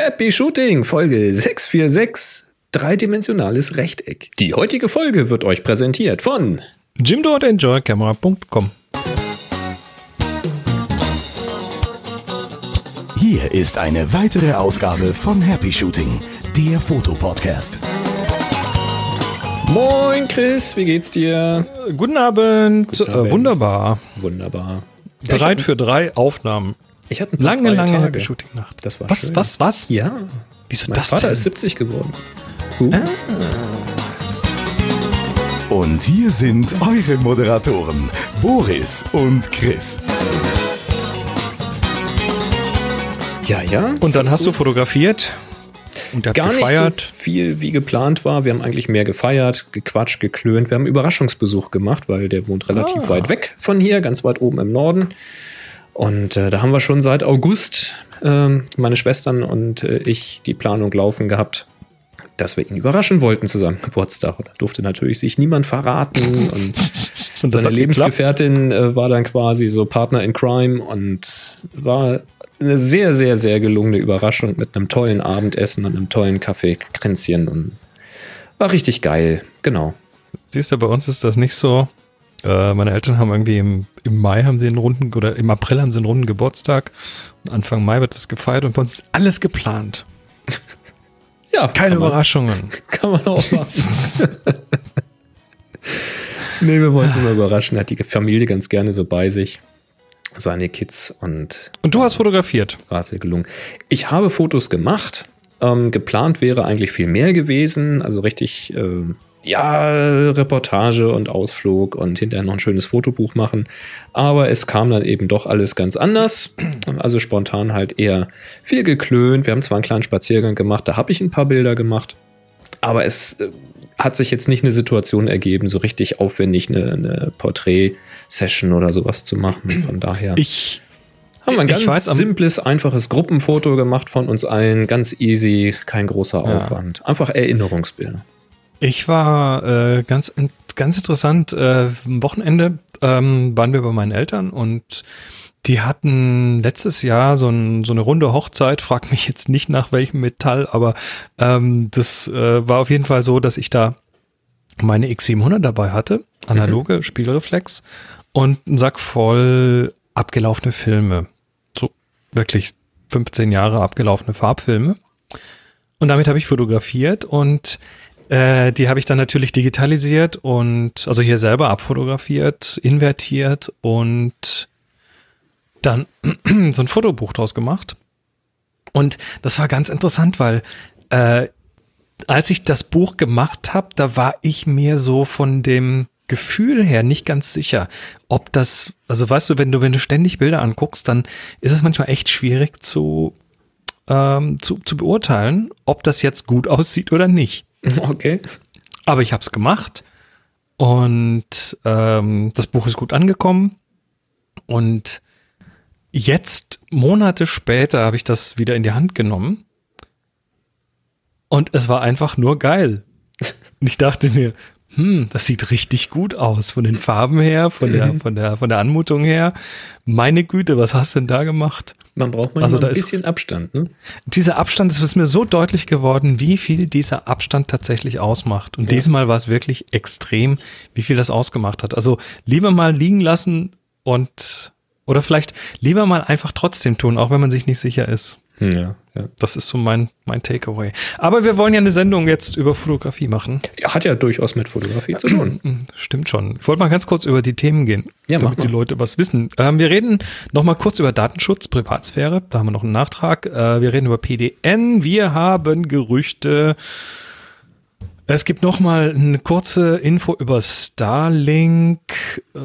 Happy Shooting, Folge 646, dreidimensionales Rechteck. Die heutige Folge wird euch präsentiert von jimdo.enjoycamera.com Hier ist eine weitere Ausgabe von Happy Shooting, der Fotopodcast. Moin Chris, wie geht's dir? Guten Abend. Guten Abend. Äh, wunderbar. Wunderbar. Ja, Bereit für drei Aufnahmen. Ich hatte ein paar Lange, lange Tage. Happy Shooting Nacht. Das war was, schön. was, was? Ja. Wieso Mein das Vater denn? ist 70 geworden. Und hier sind eure Moderatoren, Boris und Chris. Ja, ja. Und dann hast du fotografiert und hat Gar gefeiert. nicht so viel, wie geplant war. Wir haben eigentlich mehr gefeiert, gequatscht, geklönt. Wir haben einen Überraschungsbesuch gemacht, weil der wohnt relativ Ah. weit weg von hier, ganz weit oben im Norden. Und äh, da haben wir schon seit August, ähm, meine Schwestern und äh, ich, die Planung laufen gehabt, dass wir ihn überraschen wollten zu seinem Geburtstag. Und da durfte natürlich sich niemand verraten. Und Und seine hat geklappt. Lebensgefährtin äh, war dann quasi so Partner in Crime und war eine sehr, sehr, sehr gelungene Überraschung mit einem tollen Abendessen und einem tollen Kaffeekränzchen und war richtig geil. Genau. Siehst du, bei uns ist das nicht so. Äh, meine Eltern haben irgendwie im, im Mai haben sie einen runden oder im April haben sie einen runden Geburtstag. Und Anfang Mai wird das gefeiert und bei uns ist alles geplant. Ja, Keine kann man, Überraschungen. kann man auch machen. nee, wir wollten immer überraschen. Hat die Familie ganz gerne so bei sich. Seine Kids und Und du hast fotografiert. war es sehr gelungen. Ich habe Fotos gemacht. Ähm, geplant wäre eigentlich viel mehr gewesen. Also richtig, ähm, ja, Reportage und Ausflug und hinterher noch ein schönes Fotobuch machen. Aber es kam dann eben doch alles ganz anders. Also spontan halt eher viel geklönt. Wir haben zwar einen kleinen Spaziergang gemacht, da habe ich ein paar Bilder gemacht. Aber es äh, hat sich jetzt nicht eine Situation ergeben, so richtig aufwendig eine, eine Porträt-Session oder sowas zu machen. Von daher Ich haben wir ein ganz weiß, simples, einfaches Gruppenfoto gemacht von uns allen. Ganz easy, kein großer Aufwand. Einfach Erinnerungsbilder. Ich war äh, ganz, ganz interessant. Äh, am Wochenende ähm, waren wir bei meinen Eltern und die hatten letztes Jahr so, ein, so eine runde Hochzeit. Frag mich jetzt nicht nach welchem Metall, aber ähm, das äh, war auf jeden Fall so, dass ich da meine X700 dabei hatte, analoge Spielreflex und einen Sack voll abgelaufene Filme. So wirklich 15 Jahre abgelaufene Farbfilme. Und damit habe ich fotografiert und äh, die habe ich dann natürlich digitalisiert und also hier selber abfotografiert, invertiert und dann so ein Fotobuch draus gemacht. Und das war ganz interessant, weil äh, als ich das Buch gemacht habe, da war ich mir so von dem Gefühl her nicht ganz sicher, ob das, also weißt du, wenn du, wenn du ständig Bilder anguckst, dann ist es manchmal echt schwierig zu, ähm, zu, zu beurteilen, ob das jetzt gut aussieht oder nicht. Okay. Aber ich habe es gemacht und ähm, das Buch ist gut angekommen. Und jetzt, Monate später, habe ich das wieder in die Hand genommen. Und es war einfach nur geil. Und ich dachte mir, hm, das sieht richtig gut aus von den Farben her, von der, von der, von der Anmutung her. Meine Güte, was hast du denn da gemacht? Man braucht manchmal Also da ein ist- bisschen Abstand. Ne? Dieser Abstand, es ist mir so deutlich geworden, wie viel dieser Abstand tatsächlich ausmacht. Und diesmal war es wirklich extrem, wie viel das ausgemacht hat. Also lieber mal liegen lassen und oder vielleicht lieber mal einfach trotzdem tun, auch wenn man sich nicht sicher ist. Ja, ja. Das ist so mein, mein Takeaway. Aber wir wollen ja eine Sendung jetzt über Fotografie machen. ja. Hat ja durchaus mit Fotografie zu tun. Stimmt schon. Ich wollte mal ganz kurz über die Themen gehen, Ja, damit die. Leute was wissen. Ähm, wir reden noch mal kurz über Datenschutz, Privatsphäre. Da haben wir noch einen Nachtrag. Äh, wir reden über PDN. Wir haben Gerüchte. Es gibt noch mal eine kurze Info über Starlink, äh,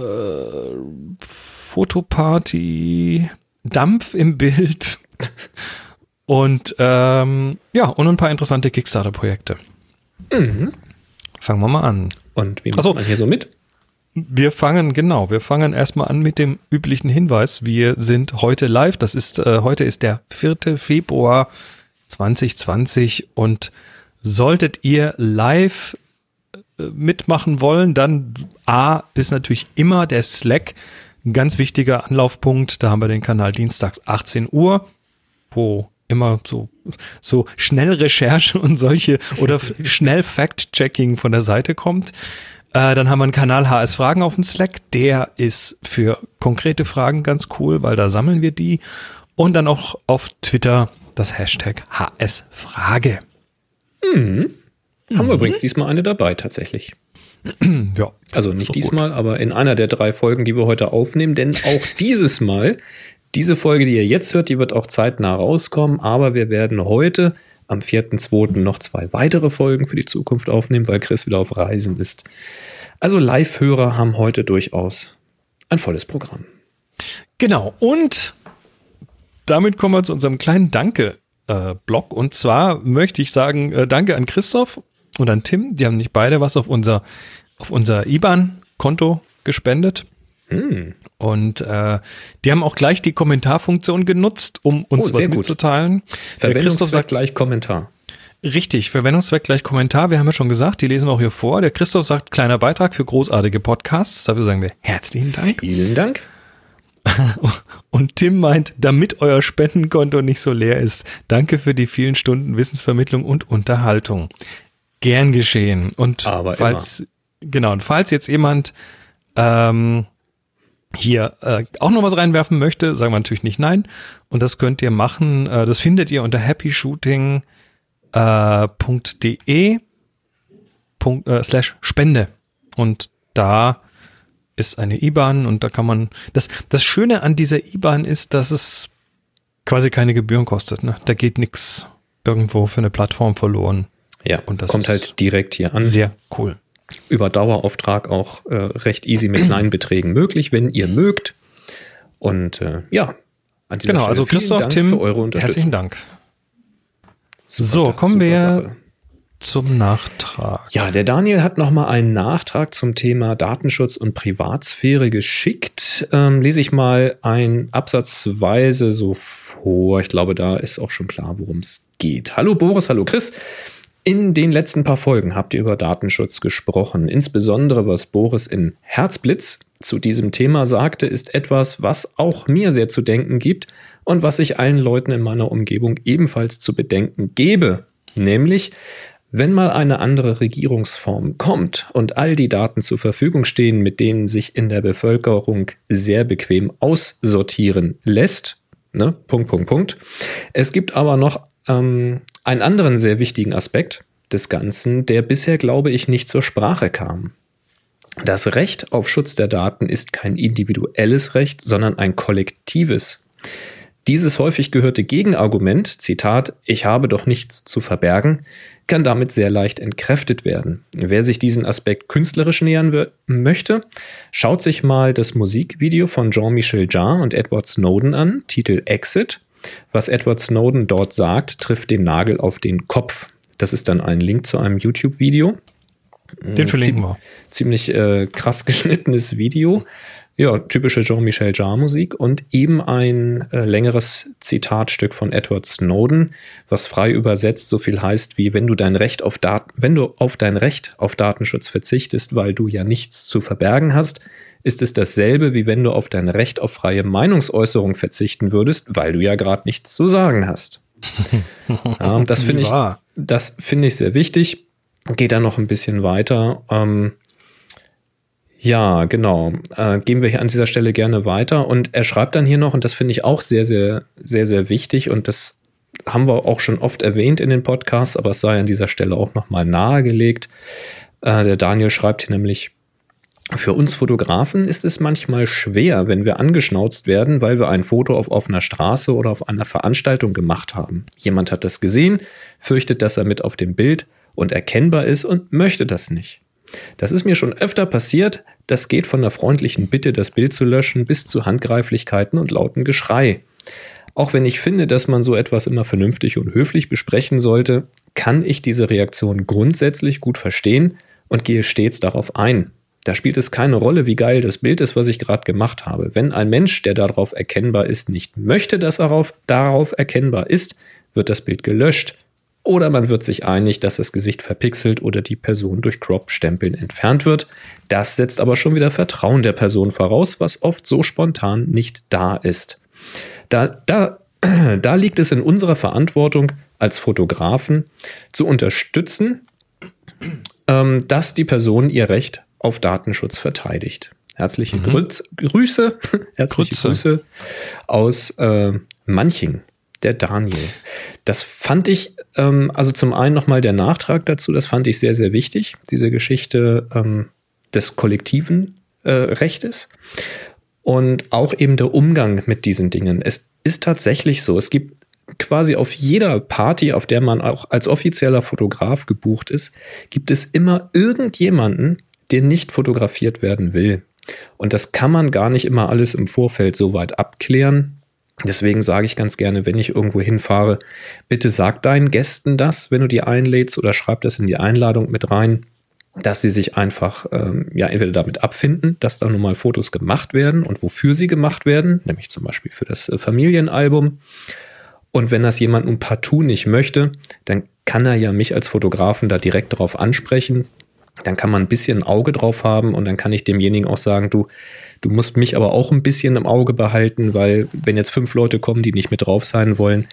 Fotoparty, Dampf im Bild und ähm, ja und ein paar interessante Kickstarter-Projekte. Fangen wir mal an. Und wie macht Ach so. man hier so mit? Wir fangen, genau, wir fangen erstmal an mit dem üblichen Hinweis. Wir sind heute live. Das ist, äh, heute ist der 4. Februar 2020 und solltet ihr live äh, mitmachen wollen, dann A ist natürlich immer der Slack ein ganz wichtiger Anlaufpunkt. Da haben wir den Kanal dienstags 18 Uhr, wo immer so, so schnell Recherche und solche oder schnell Fact-Checking von der Seite kommt. Äh, dann haben wir einen Kanal HS Fragen auf dem Slack. Der ist für konkrete Fragen ganz cool, weil da sammeln wir die. Und dann auch auf Twitter das Hashtag HS Frage. Mhm. Haben wir übrigens diesmal eine dabei, tatsächlich. ja. Also nicht diesmal, gut. aber in einer der drei Folgen, die wir heute aufnehmen, denn auch dieses Mal, diese Folge, die ihr jetzt hört, die wird auch zeitnah rauskommen, aber wir werden heute am 4.2. noch zwei weitere Folgen für die Zukunft aufnehmen, weil Chris wieder auf Reisen ist. Also Live-Hörer haben heute durchaus ein volles Programm. Genau, und damit kommen wir zu unserem kleinen Danke-Blog. Äh, und zwar möchte ich sagen, äh, danke an Christoph und an Tim. Die haben nicht beide was auf unser, auf unser IBAN-Konto gespendet. Hm. Und äh, die haben auch gleich die Kommentarfunktion genutzt, um uns oh, was mitzuteilen. Verwendungszweck sagt gleich Kommentar. Richtig, Verwendungszweck gleich Kommentar. Wir haben ja schon gesagt, die lesen wir auch hier vor. Der Christoph sagt, kleiner Beitrag für großartige Podcasts. Dafür sagen wir herzlichen Dank. Vielen Dank. Und Tim meint, damit euer Spendenkonto nicht so leer ist, danke für die vielen Stunden Wissensvermittlung und Unterhaltung. Gern geschehen. Und Aber falls, immer. genau, und falls jetzt jemand ähm, hier äh, auch noch was reinwerfen möchte, sagen wir natürlich nicht nein. Und das könnt ihr machen. Äh, das findet ihr unter happyshooting.de äh, äh, slash Spende. Und da ist eine IBAN und da kann man. Das, das Schöne an dieser IBAN ist, dass es quasi keine Gebühren kostet. Ne? Da geht nichts irgendwo für eine Plattform verloren. Ja, und das kommt halt direkt hier an. Sehr cool über Dauerauftrag auch äh, recht easy mit kleinen Beträgen möglich, wenn ihr mögt. Und äh, ja, an dieser genau, Stelle also Christoph, Dank Tim, für eure Unterstützung. Herzlichen Dank. Super, so, kommen wir Sache. zum Nachtrag. Ja, der Daniel hat nochmal einen Nachtrag zum Thema Datenschutz und Privatsphäre geschickt. Ähm, lese ich mal ein absatzweise so vor. Ich glaube, da ist auch schon klar, worum es geht. Hallo Boris, hallo Chris. In den letzten paar Folgen habt ihr über Datenschutz gesprochen. Insbesondere was Boris in Herzblitz zu diesem Thema sagte, ist etwas, was auch mir sehr zu denken gibt und was ich allen Leuten in meiner Umgebung ebenfalls zu bedenken gebe. Nämlich, wenn mal eine andere Regierungsform kommt und all die Daten zur Verfügung stehen, mit denen sich in der Bevölkerung sehr bequem aussortieren lässt, ne? Punkt, Punkt, Punkt. Es gibt aber noch ähm, einen anderen sehr wichtigen Aspekt des Ganzen, der bisher, glaube ich, nicht zur Sprache kam. Das Recht auf Schutz der Daten ist kein individuelles Recht, sondern ein kollektives. Dieses häufig gehörte Gegenargument, Zitat, ich habe doch nichts zu verbergen, kann damit sehr leicht entkräftet werden. Wer sich diesen Aspekt künstlerisch nähern möchte, schaut sich mal das Musikvideo von Jean-Michel Jarre und Edward Snowden an, Titel Exit. Was Edward Snowden dort sagt, trifft den Nagel auf den Kopf. Das ist dann ein Link zu einem YouTube-Video. Den verlinken wir. Ziemlich äh, krass geschnittenes Video. Ja, typische Jean-Michel Jarre-Musik und eben ein äh, längeres Zitatstück von Edward Snowden, was frei übersetzt so viel heißt wie wenn du dein Recht auf Dat wenn du auf dein Recht auf Datenschutz verzichtest, weil du ja nichts zu verbergen hast, ist es dasselbe, wie wenn du auf dein Recht auf freie Meinungsäußerung verzichten würdest, weil du ja gerade nichts zu sagen hast. Ja, das finde ich, das finde ich sehr wichtig. Geht da noch ein bisschen weiter. Ähm, ja, genau. Äh, gehen wir hier an dieser Stelle gerne weiter. Und er schreibt dann hier noch, und das finde ich auch sehr, sehr, sehr, sehr wichtig. Und das haben wir auch schon oft erwähnt in den Podcasts, aber es sei an dieser Stelle auch nochmal nahegelegt. Äh, der Daniel schreibt hier nämlich, für uns Fotografen ist es manchmal schwer, wenn wir angeschnauzt werden, weil wir ein Foto auf offener Straße oder auf einer Veranstaltung gemacht haben. Jemand hat das gesehen, fürchtet, dass er mit auf dem Bild und erkennbar ist und möchte das nicht. Das ist mir schon öfter passiert, das geht von der freundlichen Bitte, das Bild zu löschen, bis zu Handgreiflichkeiten und lauten Geschrei. Auch wenn ich finde, dass man so etwas immer vernünftig und höflich besprechen sollte, kann ich diese Reaktion grundsätzlich gut verstehen und gehe stets darauf ein. Da spielt es keine Rolle, wie geil das Bild ist, was ich gerade gemacht habe. Wenn ein Mensch, der darauf erkennbar ist, nicht möchte, dass er darauf, darauf erkennbar ist, wird das Bild gelöscht. Oder man wird sich einig, dass das Gesicht verpixelt oder die Person durch Crop-Stempeln entfernt wird. Das setzt aber schon wieder Vertrauen der Person voraus, was oft so spontan nicht da ist. Da, da da liegt es in unserer Verantwortung als Fotografen zu unterstützen, ähm, dass die Person ihr Recht auf Datenschutz verteidigt. Herzliche mhm. Grüß, Grüße, herzliche Grüße, Grüße aus äh, Manching, der Daniel. Das fand ich, ähm, also zum einen nochmal der Nachtrag dazu, das fand ich sehr, sehr wichtig, diese Geschichte ähm, des kollektiven äh, Rechtes und auch eben der Umgang mit diesen Dingen. Es ist tatsächlich so, es gibt quasi auf jeder Party, auf der man auch als offizieller Fotograf gebucht ist, gibt es immer irgendjemanden, der nicht fotografiert werden will. Und das kann man gar nicht immer alles im Vorfeld so weit abklären. Deswegen sage ich ganz gerne, wenn ich irgendwo hinfahre, bitte sag deinen Gästen das, wenn du die einlädst oder schreib das in die Einladung mit rein, dass sie sich einfach ähm, ja entweder damit abfinden, dass da nun mal Fotos gemacht werden und wofür sie gemacht werden, nämlich zum Beispiel für das äh, Familienalbum. Und wenn das jemand nun partout nicht möchte, dann kann er ja mich als Fotografen da direkt darauf ansprechen. Dann kann man ein bisschen ein Auge drauf haben und dann kann ich demjenigen auch sagen, du, du musst mich aber auch ein bisschen im Auge behalten, weil wenn jetzt fünf Leute kommen, die nicht mit drauf sein wollen,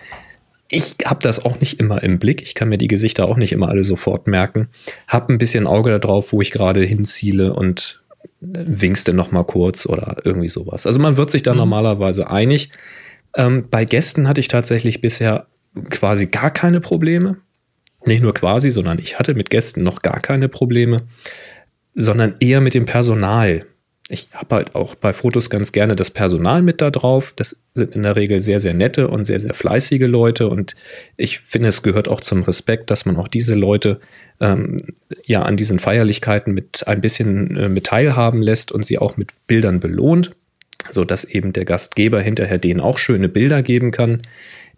ich habe das auch nicht immer im Blick. Ich kann mir die Gesichter auch nicht immer alle sofort merken. Hab ein bisschen Auge darauf, wo ich gerade hinziele und winkst dann noch mal kurz oder irgendwie sowas. Also man wird sich da mhm. normalerweise einig. Ähm, bei Gästen hatte ich tatsächlich bisher quasi gar keine Probleme. Nicht nur quasi, sondern ich hatte mit Gästen noch gar keine Probleme, sondern eher mit dem Personal ich habe halt auch bei Fotos ganz gerne das Personal mit da drauf. Das sind in der Regel sehr, sehr nette und sehr, sehr fleißige Leute. Und ich finde, es gehört auch zum Respekt, dass man auch diese Leute ähm, ja an diesen Feierlichkeiten mit ein bisschen äh, mit teilhaben lässt und sie auch mit Bildern belohnt, sodass eben der Gastgeber hinterher denen auch schöne Bilder geben kann.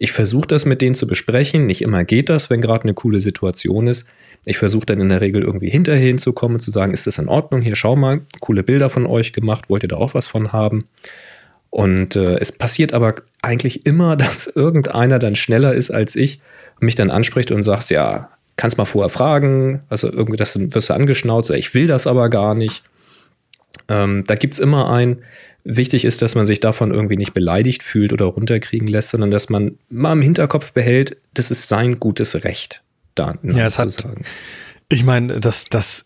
Ich versuche das mit denen zu besprechen. Nicht immer geht das, wenn gerade eine coole Situation ist. Ich versuche dann in der Regel irgendwie hinterher hinzukommen und zu sagen, ist das in Ordnung? Hier, schau mal, coole Bilder von euch gemacht, wollt ihr da auch was von haben? Und äh, es passiert aber eigentlich immer, dass irgendeiner dann schneller ist als ich und mich dann anspricht und sagt, ja, kannst mal vorher fragen, also irgendwie das wirst du angeschnauzt, ich will das aber gar nicht. Ähm, da gibt es immer ein, wichtig ist, dass man sich davon irgendwie nicht beleidigt fühlt oder runterkriegen lässt, sondern dass man mal im Hinterkopf behält, das ist sein gutes Recht da ja, es hat, sagen. Ich meine, das, das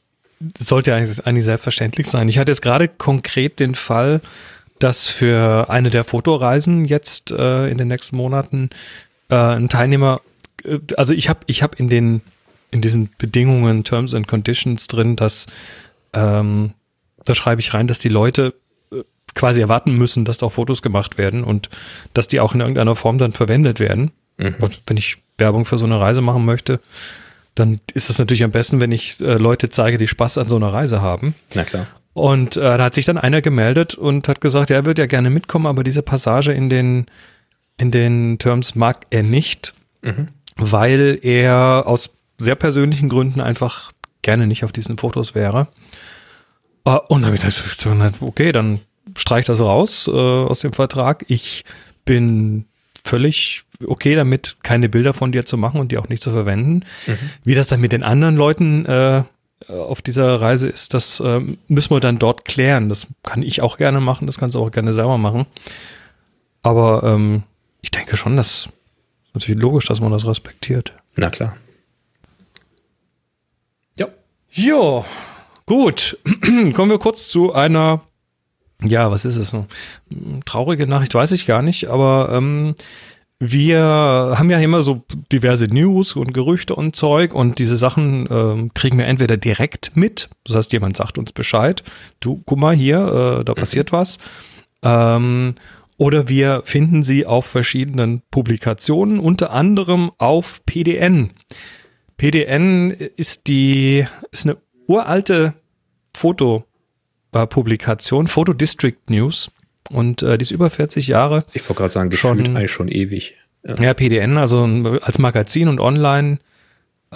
sollte eigentlich, eigentlich selbstverständlich sein. Ich hatte jetzt gerade konkret den Fall, dass für eine der Fotoreisen jetzt äh, in den nächsten Monaten äh, ein Teilnehmer, äh, also ich habe ich hab in den in diesen Bedingungen, Terms and Conditions drin, dass ähm, da schreibe ich rein, dass die Leute quasi erwarten müssen, dass da auch Fotos gemacht werden und dass die auch in irgendeiner Form dann verwendet werden. Mhm. Wenn ich Werbung für so eine Reise machen möchte, dann ist es natürlich am besten, wenn ich äh, Leute zeige, die Spaß an so einer Reise haben. Na klar. Und äh, da hat sich dann einer gemeldet und hat gesagt, ja, er würde ja gerne mitkommen, aber diese Passage in den, in den Terms mag er nicht, mhm. weil er aus sehr persönlichen Gründen einfach gerne nicht auf diesen Fotos wäre. Uh, und dann habe ich gesagt, okay, dann streich das raus äh, aus dem Vertrag. Ich bin völlig okay damit, keine Bilder von dir zu machen und die auch nicht zu verwenden. Mhm. Wie das dann mit den anderen Leuten äh, auf dieser Reise ist, das äh, müssen wir dann dort klären. Das kann ich auch gerne machen, das kannst du auch gerne selber machen. Aber ähm, ich denke schon, das ist natürlich logisch, dass man das respektiert. Na klar. Ja. Jo, gut. Kommen wir kurz zu einer ja, was ist es? Traurige Nachricht weiß ich gar nicht, aber ähm, wir haben ja immer so diverse News und Gerüchte und Zeug und diese Sachen ähm, kriegen wir entweder direkt mit, das heißt, jemand sagt uns Bescheid, du, guck mal hier, äh, da passiert mhm. was. Ähm, oder wir finden sie auf verschiedenen Publikationen, unter anderem auf PDN. PDN ist die, ist eine uralte Fotopublikation, Photo District News. Und äh, die ist über 40 Jahre. Ich wollte gerade sagen, gefühlt schon, eigentlich schon ewig. Ja. ja. PDN, also als Magazin und online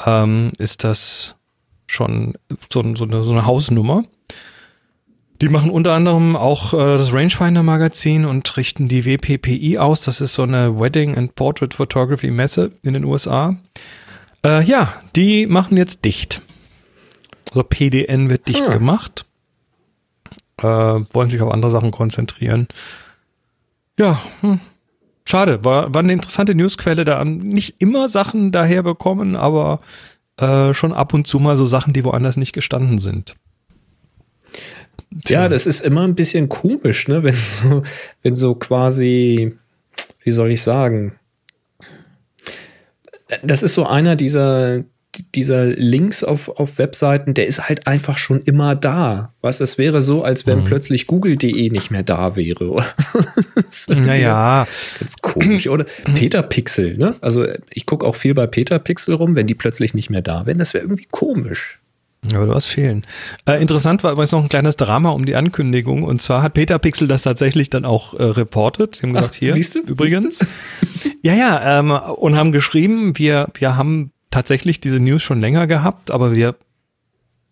ähm, ist das schon so, so, eine, so eine Hausnummer. Die machen unter anderem auch äh, das Rangefinder Magazin und richten die WPPI aus. Das ist so eine Wedding and Portrait Photography Messe in den USA. Äh, ja, die machen jetzt dicht. Also PDN wird dicht hm. gemacht äh, wollen sich auf andere Sachen konzentrieren. Ja, hm. schade, war, war eine interessante Newsquelle, da nicht immer Sachen daher bekommen, aber äh, schon ab und zu mal so Sachen, die woanders nicht gestanden sind. Ja, das ist immer ein bisschen komisch, ne, wenn so, wenn so quasi, wie soll ich sagen, das ist so einer dieser, dieser Links auf, auf Webseiten, der ist halt einfach schon immer da. Was es wäre so, als wenn mhm. plötzlich google.de nicht mehr da wäre. naja. Ganz komisch. Oder Peter Pixel, ne? Also ich gucke auch viel bei Peter Pixel rum, wenn die plötzlich nicht mehr da wären, das wäre irgendwie komisch. Ja, aber du hast fehlen. Äh, interessant war übrigens noch ein kleines Drama um die Ankündigung. Und zwar hat Peter Pixel das tatsächlich dann auch äh, reportet. Sie haben gesagt, Ach, hier, siehst du? übrigens. Siehst du? ja, ja, ähm, und haben geschrieben, wir, wir haben tatsächlich diese News schon länger gehabt, aber wir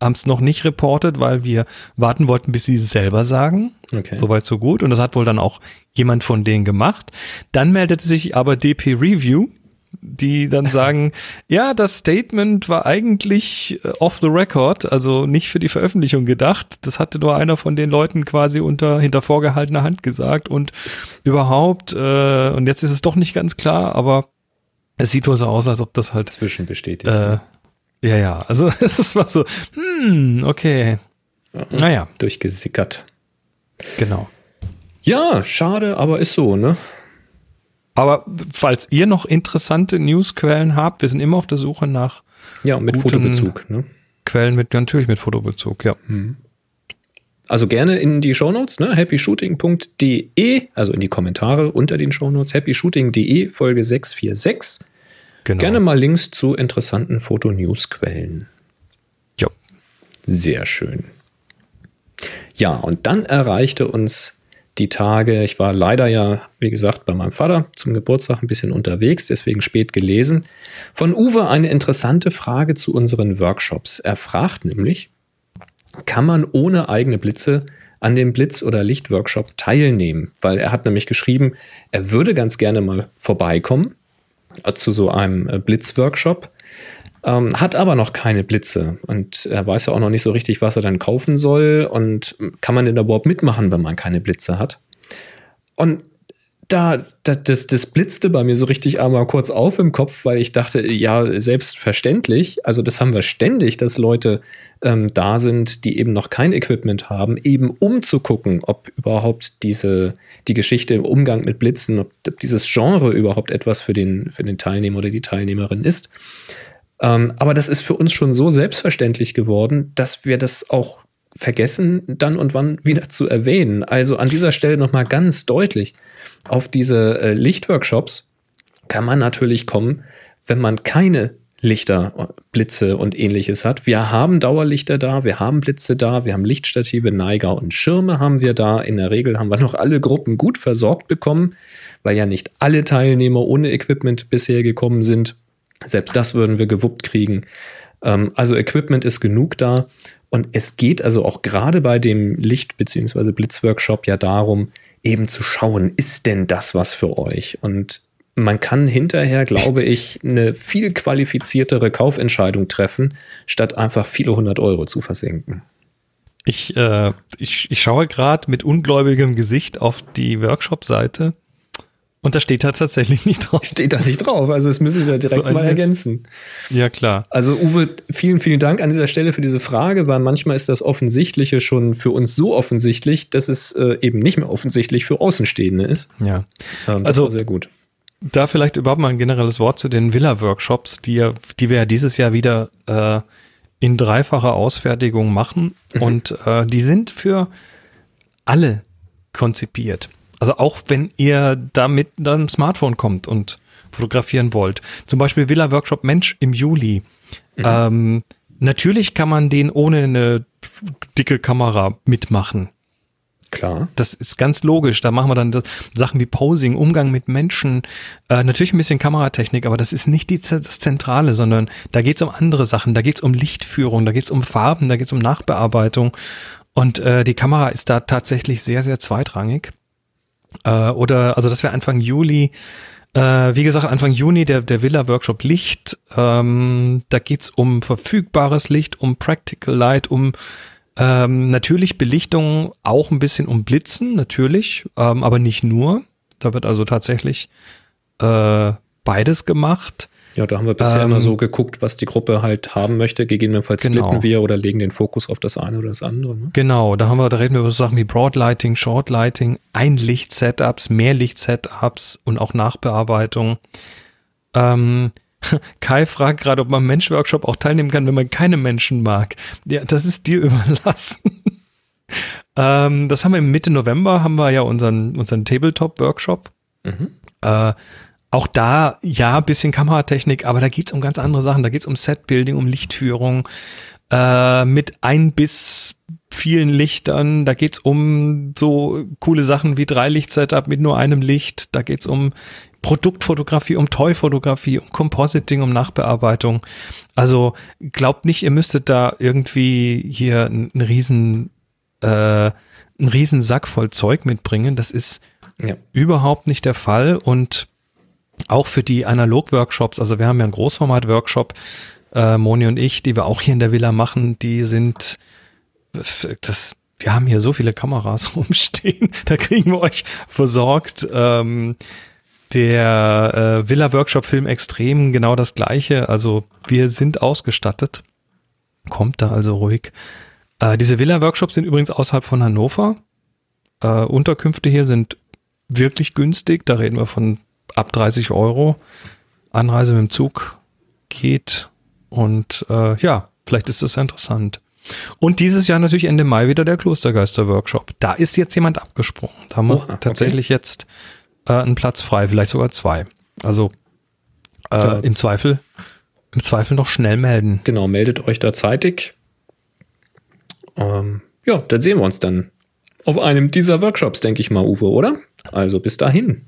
haben es noch nicht reportet, weil wir warten wollten, bis sie es selber sagen. Okay. Soweit, so gut. Und das hat wohl dann auch jemand von denen gemacht. Dann meldete sich aber DP Review die dann sagen, ja, das Statement war eigentlich äh, off the record, also nicht für die Veröffentlichung gedacht. Das hatte nur einer von den Leuten quasi unter hinter vorgehaltener Hand gesagt und überhaupt äh, und jetzt ist es doch nicht ganz klar, aber es sieht wohl so aus, als ob das halt zwischenbestätigt. Äh, ja, ja, also es war so, hm, okay. Naja. Durchgesickert. Genau. Ja, schade, aber ist so, ne? Aber falls ihr noch interessante Newsquellen habt, wir sind immer auf der Suche nach ja mit Fotobezug, ne? Quellen mit natürlich mit Fotobezug, ja. Mhm. Also gerne in die Shownotes, ne? happyshooting.de, also in die Kommentare unter den Shownotes, happyshooting.de, Folge 646. Genau. Gerne mal Links zu interessanten Fotonewsquellen. Ja. Sehr schön. Ja, und dann erreichte uns die Tage, ich war leider ja, wie gesagt, bei meinem Vater zum Geburtstag ein bisschen unterwegs, deswegen spät gelesen, von Uwe eine interessante Frage zu unseren Workshops. Er fragt nämlich, kann man ohne eigene Blitze an dem Blitz- oder Lichtworkshop teilnehmen? Weil er hat nämlich geschrieben, er würde ganz gerne mal vorbeikommen äh, zu so einem äh, Blitzworkshop, ähm, hat aber noch keine Blitze und er weiß ja auch noch nicht so richtig, was er dann kaufen soll und kann man denn überhaupt mitmachen, wenn man keine Blitze hat? Und da, das, das blitzte bei mir so richtig einmal kurz auf im Kopf, weil ich dachte, ja, selbstverständlich, also das haben wir ständig, dass Leute ähm, da sind, die eben noch kein Equipment haben, eben um zu gucken, ob überhaupt diese, die Geschichte im Umgang mit Blitzen, ob, ob dieses Genre überhaupt etwas für den, für den Teilnehmer oder die Teilnehmerin ist. Ähm, aber das ist für uns schon so selbstverständlich geworden, dass wir das auch vergessen, dann und wann wieder zu erwähnen. Also an dieser Stelle nochmal ganz deutlich, auf diese äh, Lichtworkshops kann man natürlich kommen, wenn man keine Lichter, Blitze und ähnliches hat. Wir haben Dauerlichter da, wir haben Blitze da, wir haben Lichtstative, Neiger und Schirme haben wir da. In der Regel haben wir noch alle Gruppen gut versorgt bekommen, weil ja nicht alle Teilnehmer ohne Equipment bisher gekommen sind. Selbst das würden wir gewuppt kriegen. Ähm, also Equipment ist genug da. Und es geht also auch gerade bei dem Licht- bzw. Blitzworkshop ja darum, eben zu schauen, ist denn das was für euch? Und man kann hinterher, glaube ich, eine viel qualifiziertere Kaufentscheidung treffen, statt einfach viele hundert Euro zu versenken. Ich, äh, ich, ich schaue gerade mit ungläubigem Gesicht auf die Workshop-Seite und da steht da tatsächlich nicht drauf. Steht da nicht drauf, also das müssen wir direkt so mal ergänzen. Ja, klar. Also Uwe, vielen, vielen Dank an dieser Stelle für diese Frage, weil manchmal ist das Offensichtliche schon für uns so offensichtlich, dass es äh, eben nicht mehr offensichtlich für Außenstehende ist. Ja. Ähm, also sehr gut. Da vielleicht überhaupt mal ein generelles Wort zu den Villa-Workshops, die, die wir ja dieses Jahr wieder äh, in dreifacher Ausfertigung machen. Mhm. Und äh, die sind für alle konzipiert. Also auch wenn ihr da mit einem Smartphone kommt und fotografieren wollt. Zum Beispiel Villa Workshop Mensch im Juli. Mhm. Ähm, natürlich kann man den ohne eine dicke Kamera mitmachen. Klar. Das ist ganz logisch. Da machen wir dann Sachen wie Posing, Umgang mit Menschen, äh, natürlich ein bisschen Kameratechnik, aber das ist nicht die, das Zentrale, sondern da geht es um andere Sachen. Da geht es um Lichtführung, da geht es um Farben, da geht es um Nachbearbeitung. Und äh, die Kamera ist da tatsächlich sehr, sehr zweitrangig. Äh, oder, also das wäre Anfang Juli. Äh, wie gesagt, Anfang Juni der, der Villa-Workshop Licht. Ähm, da geht's um verfügbares Licht, um Practical Light, um ähm, natürlich Belichtung, auch ein bisschen um Blitzen, natürlich, ähm, aber nicht nur. Da wird also tatsächlich äh, beides gemacht. Ja, da haben wir bisher ähm, immer so geguckt, was die Gruppe halt haben möchte. Gegebenenfalls genau. splitten wir oder legen den Fokus auf das eine oder das andere. Ne? Genau, da haben wir, da reden wir über Sachen wie Broadlighting, Shortlighting, Einlicht-Setups, Mehrlicht-Setups und auch Nachbearbeitung. Ähm, Kai fragt gerade, ob man Mensch-Workshop auch teilnehmen kann, wenn man keine Menschen mag. Ja, das ist dir überlassen. ähm, das haben wir im Mitte November, haben wir ja unseren, unseren Tabletop-Workshop. Mhm. Äh, auch da, ja, bisschen Kameratechnik, aber da geht's um ganz andere Sachen. Da geht's um Setbuilding, um Lichtführung, äh, mit ein bis vielen Lichtern. Da geht's um so coole Sachen wie Drei-Licht-Setup mit nur einem Licht. Da geht's um Produktfotografie, um Toy-Fotografie, um Compositing, um Nachbearbeitung. Also glaubt nicht, ihr müsstet da irgendwie hier einen riesen, äh, einen riesen Sack voll Zeug mitbringen. Das ist ja. überhaupt nicht der Fall und auch für die Analog-Workshops, also wir haben ja einen Großformat-Workshop, äh, Moni und ich, die wir auch hier in der Villa machen, die sind, das, wir haben hier so viele Kameras rumstehen, da kriegen wir euch versorgt. Ähm, der äh, Villa Workshop Film Extrem genau das gleiche. Also wir sind ausgestattet. Kommt da also ruhig. Äh, diese Villa Workshops sind übrigens außerhalb von Hannover. Äh, Unterkünfte hier sind wirklich günstig. Da reden wir von ab 30 Euro. Anreise mit dem Zug geht. Und äh, ja, vielleicht ist das interessant. Und dieses Jahr natürlich Ende Mai wieder der Klostergeister-Workshop. Da ist jetzt jemand abgesprungen. Da haben wir okay. tatsächlich jetzt äh, einen Platz frei, vielleicht sogar zwei. Also äh, ja. im Zweifel, im Zweifel noch schnell melden. Genau, meldet euch da zeitig. Ähm, ja, dann sehen wir uns dann auf einem dieser Workshops, denke ich mal, Uwe, oder? Also bis dahin.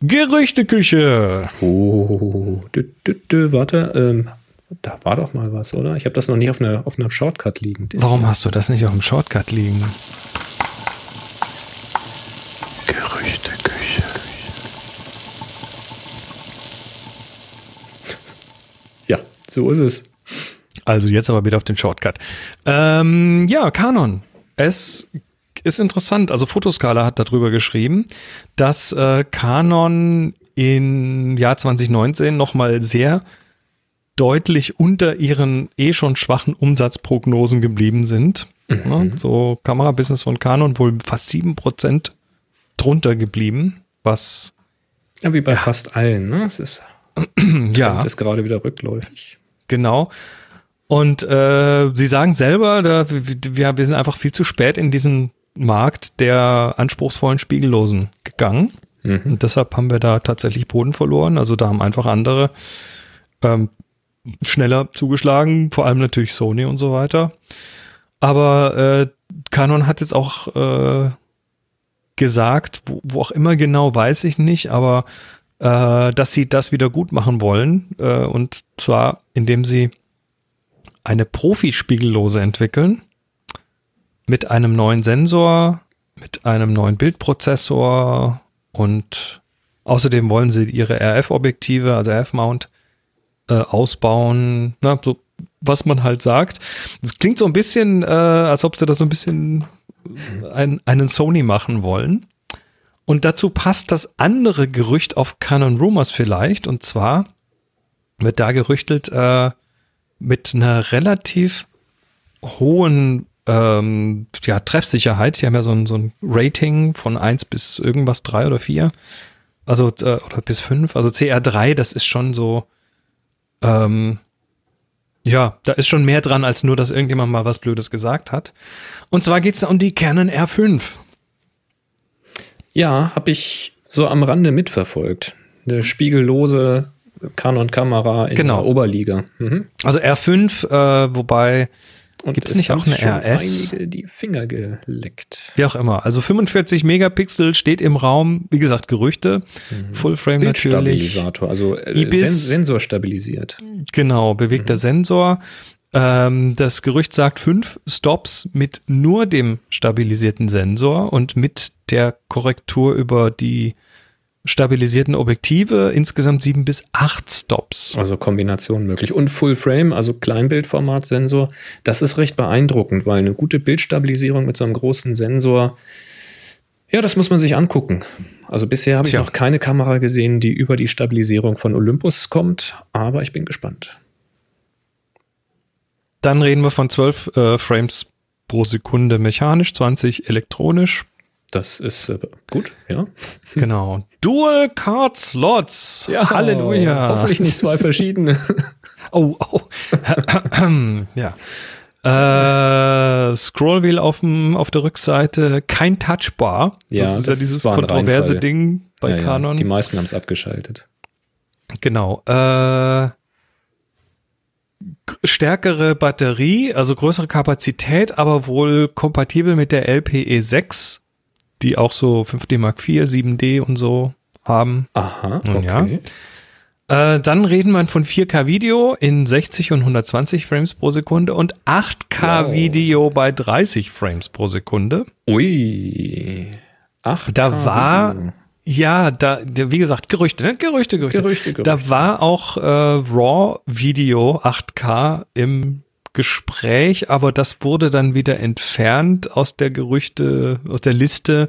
Gerüchteküche. Oh, dü, dü, dü, warte, ähm, da war doch mal was, oder? Ich habe das noch nicht auf einer auf einer Shortcut liegen. Das Warum hast du das nicht auf dem Shortcut liegen? Gerüchteküche. Ja, so ist es. Also jetzt aber wieder auf den Shortcut. Ähm, ja, Kanon. Es ist interessant. Also Fotoskala hat darüber geschrieben, dass äh, Canon im Jahr 2019 nochmal sehr deutlich unter ihren eh schon schwachen Umsatzprognosen geblieben sind. Mhm. Ja, so Kamerabusiness von Canon wohl fast 7% drunter geblieben, was ja, wie bei ja. fast allen, ne? Es ist, ja. ist gerade wieder rückläufig. Genau. Und äh, sie sagen selber, da, wir, wir sind einfach viel zu spät in diesen Markt der anspruchsvollen Spiegellosen gegangen. Mhm. Und deshalb haben wir da tatsächlich Boden verloren. Also da haben einfach andere ähm, schneller zugeschlagen, vor allem natürlich Sony und so weiter. Aber äh, Canon hat jetzt auch äh, gesagt, wo, wo, auch immer genau, weiß ich nicht, aber äh, dass sie das wieder gut machen wollen. Äh, und zwar, indem sie eine Profispiegellose entwickeln mit einem neuen Sensor, mit einem neuen Bildprozessor und außerdem wollen sie ihre RF-Objektive, also RF-Mount, äh, ausbauen. Na, so was man halt sagt. Es klingt so ein bisschen, äh, als ob sie das so ein bisschen ein, einen Sony machen wollen. Und dazu passt das andere Gerücht auf Canon Rumors vielleicht. Und zwar wird da gerüchtelt äh, mit einer relativ hohen ähm, ja, Treffsicherheit. Die haben ja so ein, so ein Rating von 1 bis irgendwas 3 oder 4. Also, äh, oder bis 5. Also CR3, das ist schon so, ähm, ja, da ist schon mehr dran, als nur, dass irgendjemand mal was Blödes gesagt hat. Und zwar geht es um die Canon R5. Ja, habe ich so am Rande mitverfolgt. Eine spiegellose Canon-Kamera in genau. der Oberliga. Mhm. Also R5, äh, wobei Gibt es nicht auch eine RS? Einige die Finger geleckt. Wie auch immer. Also 45 Megapixel steht im Raum. Wie gesagt, Gerüchte. Mhm. Fullframe natürlich. Stabilisator, also äh, Ibis, Sensor stabilisiert. Genau, bewegter mhm. Sensor. Ähm, das Gerücht sagt fünf Stops mit nur dem stabilisierten Sensor und mit der Korrektur über die stabilisierten Objektive, insgesamt sieben bis acht Stops. Also Kombination möglich. Und Full Frame, also Ja, das muss man sich angucken. Also bisher habe ich noch keine Kamera gesehen, die über die Stabilisierung von Olympus kommt, aber ich bin gespannt. Dann reden wir von 12 äh, Frames pro Sekunde mechanisch, 20 elektronisch. Das ist äh, gut, ja. Genau. Dual Card Slots. Halleluja. Hoffentlich nicht zwei verschiedene. Oh, oh. ja. Äh, Scrollwheel auf, dem, auf der Rückseite, kein Touchbar. Ja, das ist ja das dieses war ein kontroverse Reinfall. Ding bei Ja, ja, Canon. Die meisten haben es abgeschaltet. Genau. Äh, stärkere Batterie, also größere Kapazität, aber wohl kompatibel mit der LPE 6, die auch so 5D Mark IV, 7D und so haben. Aha, Nun ja. okay. Äh, dann reden wir von 4K Video in 60 und 120 Frames pro Sekunde und 8K Wow. Video bei 30 Frames pro Sekunde. Ui. Ach, Da war, ja, da, wie gesagt, Gerüchte, ne? Gerüchte, Gerüchte. Gerüchte, Gerüchte. Da war auch äh, RAW-Video 8K im Gespräch, aber das wurde dann wieder entfernt aus der Gerüchte, aus der Liste,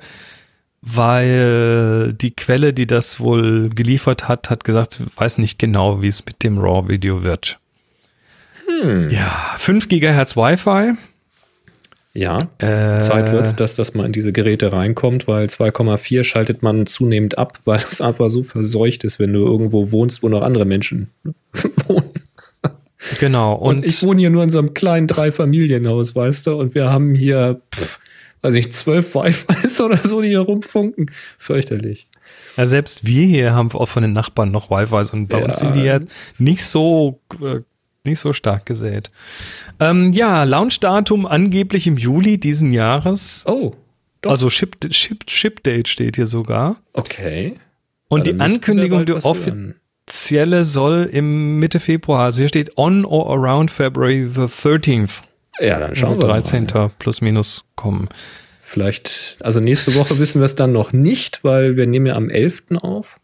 weil die Quelle, die das wohl geliefert hat, hat gesagt, sie weiß nicht genau, wie es mit dem RAW-Video wird. Hm. Ja, 5 Gigahertz Wi-Fi. Ja, Äh, Zeit wird's, dass das mal in diese Geräte reinkommt, weil 2,4 schaltet man zunehmend ab, weil es einfach so verseucht ist, wenn du irgendwo wohnst, wo noch andere Menschen wohnen. Genau. Und, Und, ich wohne hier nur in so einem kleinen Dreifamilienhaus, weißt du, und wir haben hier, pff, weiß ich, zwölf Wi-Fis oder so, die hier rumfunken. Fürchterlich. Ja, selbst wir hier haben auch von den Nachbarn noch Wi-Fi und bei Ja. uns sind die ja nicht so, äh, nicht so stark gesät. Ähm, ja, Launchdatum angeblich im Juli diesen Jahres. Oh, doch. Also Ship, Ship, Ship Date steht hier sogar. okay. Und Ja, die Ankündigung, was hören. Offizielle soll im Mitte Februar, also hier steht on or around February the 13th, Ja, dann also schauen wir 13. mal. plus minus kommen. Vielleicht, also nächste Woche wissen wir es dann noch nicht, weil wir nehmen ja am 11. auf.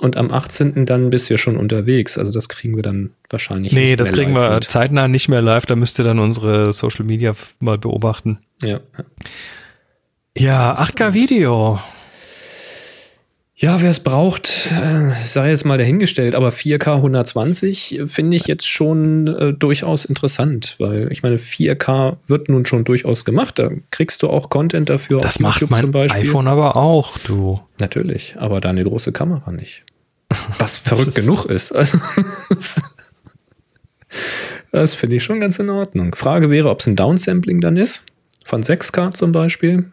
Und am 18. dann bist du ja schon unterwegs. Also das kriegen wir dann wahrscheinlich Nee, nicht das mehr kriegen wir mit. zeitnah nicht mehr live, da müsst ihr dann unsere Social Media mal beobachten. Ja. Ja, 8K Video. Ja, wer es braucht, äh, sei jetzt mal dahingestellt, aber 4K 120 finde ich jetzt schon äh, durchaus interessant, weil ich meine, 4K wird nun schon durchaus gemacht. Da kriegst du auch Content dafür Das auf macht YouTube mein zum Beispiel. iPhone aber auch, du. Natürlich, aber deine große Kamera nicht. Was verrückt genug ist. Also, das finde ich schon ganz in Ordnung. Frage wäre, ob es ein Downsampling dann ist, von 6K zum Beispiel.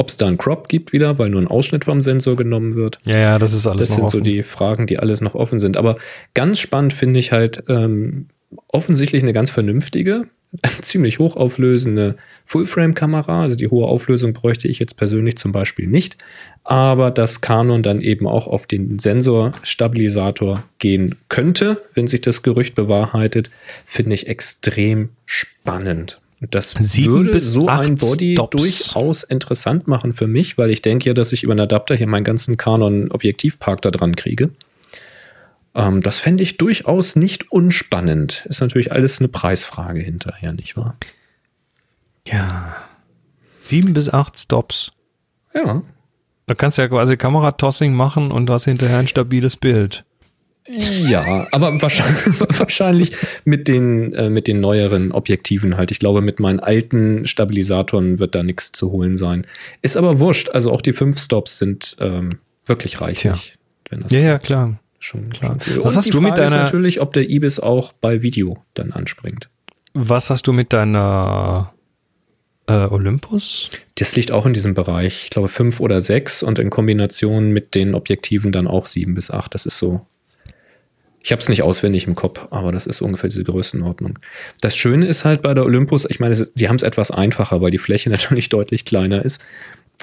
Ob es da einen Crop gibt wieder, weil nur ein Ausschnitt vom Sensor genommen wird. Ja, ja, das ist alles Das sind so offen. die Fragen, die alles noch offen sind. Aber ganz spannend finde ich halt ähm, offensichtlich eine ganz vernünftige, ziemlich hochauflösende Full-Frame-Kamera. Also die hohe Auflösung bräuchte ich jetzt persönlich zum Beispiel nicht. Aber dass Canon dann eben auch auf den Sensorstabilisator gehen könnte, wenn sich das Gerücht bewahrheitet, finde ich extrem spannend. Und das Sieben würde bis so ein Body Stops. durchaus interessant machen für mich, weil ich denke ja, dass ich über einen Adapter hier meinen ganzen Canon-Objektivpark da dran kriege. Ähm, das fände ich durchaus nicht unspannend. Ist natürlich alles eine Preisfrage hinterher, nicht wahr? Ja. Sieben bis acht Stops. Ja. Da kannst du ja quasi Kameratossing machen und hast hinterher ein stabiles Bild. Ja, aber wahrscheinlich, wahrscheinlich mit, den, äh, mit den neueren Objektiven halt. Ich glaube, mit meinen alten Stabilisatoren wird da nichts zu holen sein. Ist aber wurscht. Also auch die fünf Stops sind ähm, wirklich reichlich. Wenn das Ja, ja, klar. Schon, Klar. schon cool. Was Und hast die du mit Frage ist deiner- natürlich, ob der Ibis auch bei Video dann anspringt. Was hast du mit deiner äh, Olympus? Das liegt auch in diesem Bereich. Ich glaube fünf oder sechs und in Kombination mit den Objektiven dann auch sieben bis acht. Das ist so. Ich habe es nicht auswendig im Kopf, aber das ist ungefähr diese Größenordnung. Das Schöne ist halt bei der Olympus, ich meine, die haben es etwas einfacher, weil die Fläche natürlich deutlich kleiner ist.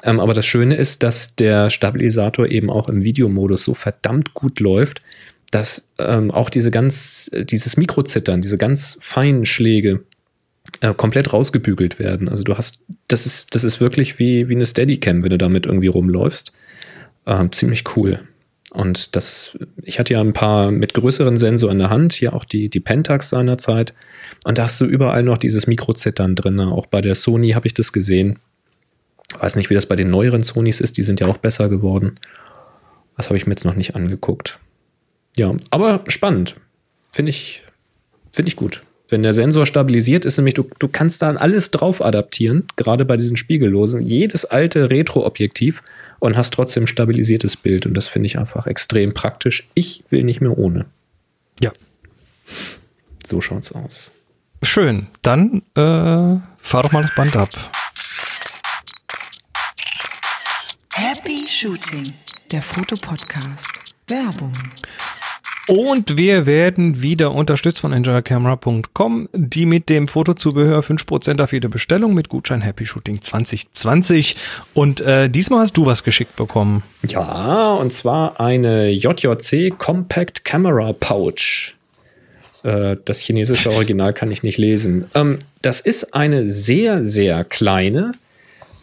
Ähm, aber das Schöne ist, dass der Stabilisator eben auch im Videomodus so verdammt gut läuft, dass ähm, auch diese ganz, äh, dieses Mikrozittern, diese ganz feinen Schläge äh, komplett rausgebügelt werden. Also du hast, das ist, das ist wirklich wie, wie eine Steadicam, wenn du damit irgendwie rumläufst. Ähm, ziemlich cool. Und das, ich hatte ja ein paar mit größeren Sensor in der Hand, hier auch die, die Pentax seinerzeit. Und da hast du überall noch dieses Mikrozittern drin. Auch bei der Sony habe ich das gesehen. Weiß nicht, wie das bei den neueren Sonys ist, die sind ja auch besser geworden. Das habe ich mir jetzt noch nicht angeguckt. Ja, aber spannend. Finde ich, finde ich gut. Wenn der Sensor stabilisiert ist, nämlich du, du kannst da alles drauf adaptieren, gerade bei diesen Spiegellosen, jedes alte Retro-Objektiv und hast trotzdem stabilisiertes Bild. Und das finde ich einfach extrem praktisch. Ich will nicht mehr ohne. Ja. So schaut's aus. Schön. Dann äh, fahr doch mal das Band ab. Happy Shooting, der Fotopodcast. Werbung. Und wir werden wieder unterstützt von enjoycamera.com, die mit dem Fotozubehör 5% auf jede Bestellung mit Gutschein Happy Shooting 2020. Und äh, diesmal hast du was geschickt bekommen. Ja, und zwar eine JJC Compact Camera Pouch. Äh, das chinesische Original kann ich nicht lesen. Ähm, das ist eine sehr, sehr kleine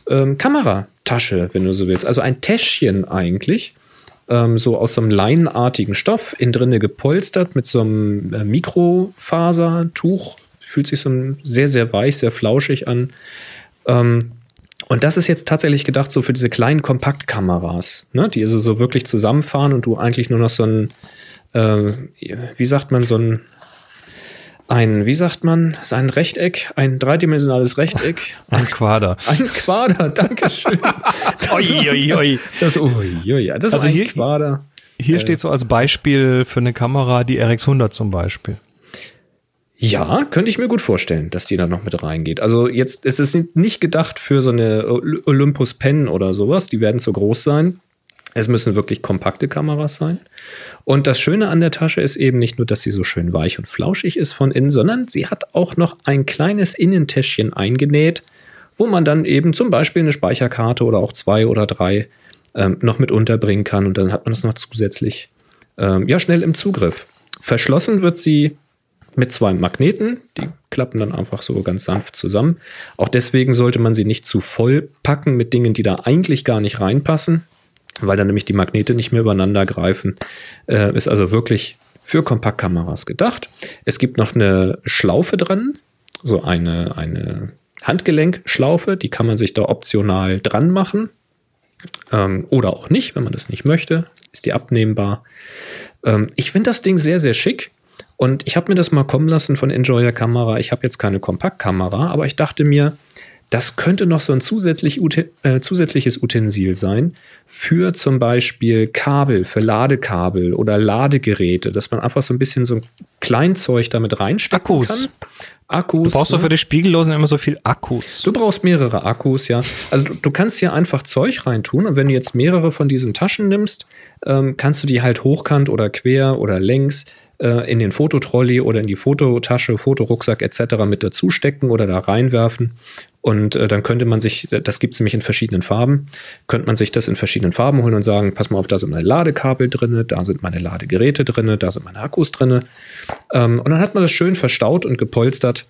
ähm, Kameratasche, wenn du so willst. Also ein Täschchen eigentlich ähm, so aus so einem leinenartigen Stoff, innen drinne gepolstert mit so einem äh, Mikrofasertuch. Fühlt sich so sehr, sehr weich, sehr flauschig an. Ähm, und das ist jetzt tatsächlich gedacht so für diese kleinen Kompaktkameras, ne, die also so wirklich zusammenfahren und du eigentlich nur noch so ein, äh, wie sagt man, so ein ein, wie sagt man, ein Rechteck, ein dreidimensionales Rechteck. Ein Quader. Ein Quader, danke schön. oi, oi, oi. Das, ui, ui, das Also ist ein hier- Quader. Hier steht so als Beispiel für eine Kamera die RX100 zum Beispiel. Ja, könnte ich mir gut vorstellen, dass die da noch mit reingeht. Also jetzt ist es nicht gedacht für so eine Oly- Olympus Pen oder sowas. Die werden zu groß sein. Es müssen wirklich kompakte Kameras sein. Und das Schöne an der Tasche ist eben nicht nur, dass sie so schön weich und flauschig ist von innen, sondern sie hat auch noch ein kleines Innentäschchen eingenäht, wo man dann eben zum Beispiel eine Speicherkarte oder auch zwei oder drei ähm, noch mit unterbringen kann. Und dann hat man das noch zusätzlich ähm, ja, schnell im Zugriff. Verschlossen wird sie mit zwei Magneten. Die klappen dann einfach so ganz sanft zusammen. Auch deswegen sollte man sie nicht zu voll packen mit Dingen, die da eigentlich gar nicht reinpassen, weil dann nämlich die Magnete nicht mehr übereinander greifen. Äh, ist also wirklich für Kompaktkameras gedacht. Es gibt noch eine Schlaufe dran, so eine, eine Handgelenkschlaufe, die kann man sich da optional dran machen. Ähm, oder auch nicht, wenn man das nicht möchte. Ist die abnehmbar. Ähm, ich finde das Ding sehr, sehr schick. Und ich habe mir das mal kommen lassen von Enjoyer Kamera. Ich habe jetzt keine Kompaktkamera, aber ich dachte mir, das könnte noch so ein zusätzlich, äh, zusätzliches Utensil sein für zum Beispiel Kabel, für Ladekabel oder Ladegeräte, dass man einfach so ein bisschen so ein Kleinzeug damit reinstecken Akkus. kann. Akkus. Du brauchst doch ne? für die Spiegellosen immer so viel Akkus. Du brauchst mehrere Akkus, ja. Also du, du kannst hier einfach Zeug reintun und wenn du jetzt mehrere von diesen Taschen nimmst, ähm, kannst du die halt hochkant oder quer oder längs äh, in den Fototrolley oder in die Fototasche, Fotorucksack etc. mit dazu stecken oder da reinwerfen. Und äh, dann könnte man sich, das gibt es nämlich in verschiedenen Farben, könnte man sich das in verschiedenen Farben holen und sagen, pass mal auf, da sind meine Ladekabel drinne, da sind meine Ladegeräte drinne, da sind meine Akkus drinne. Ähm, und dann hat man das schön verstaut und gepolstert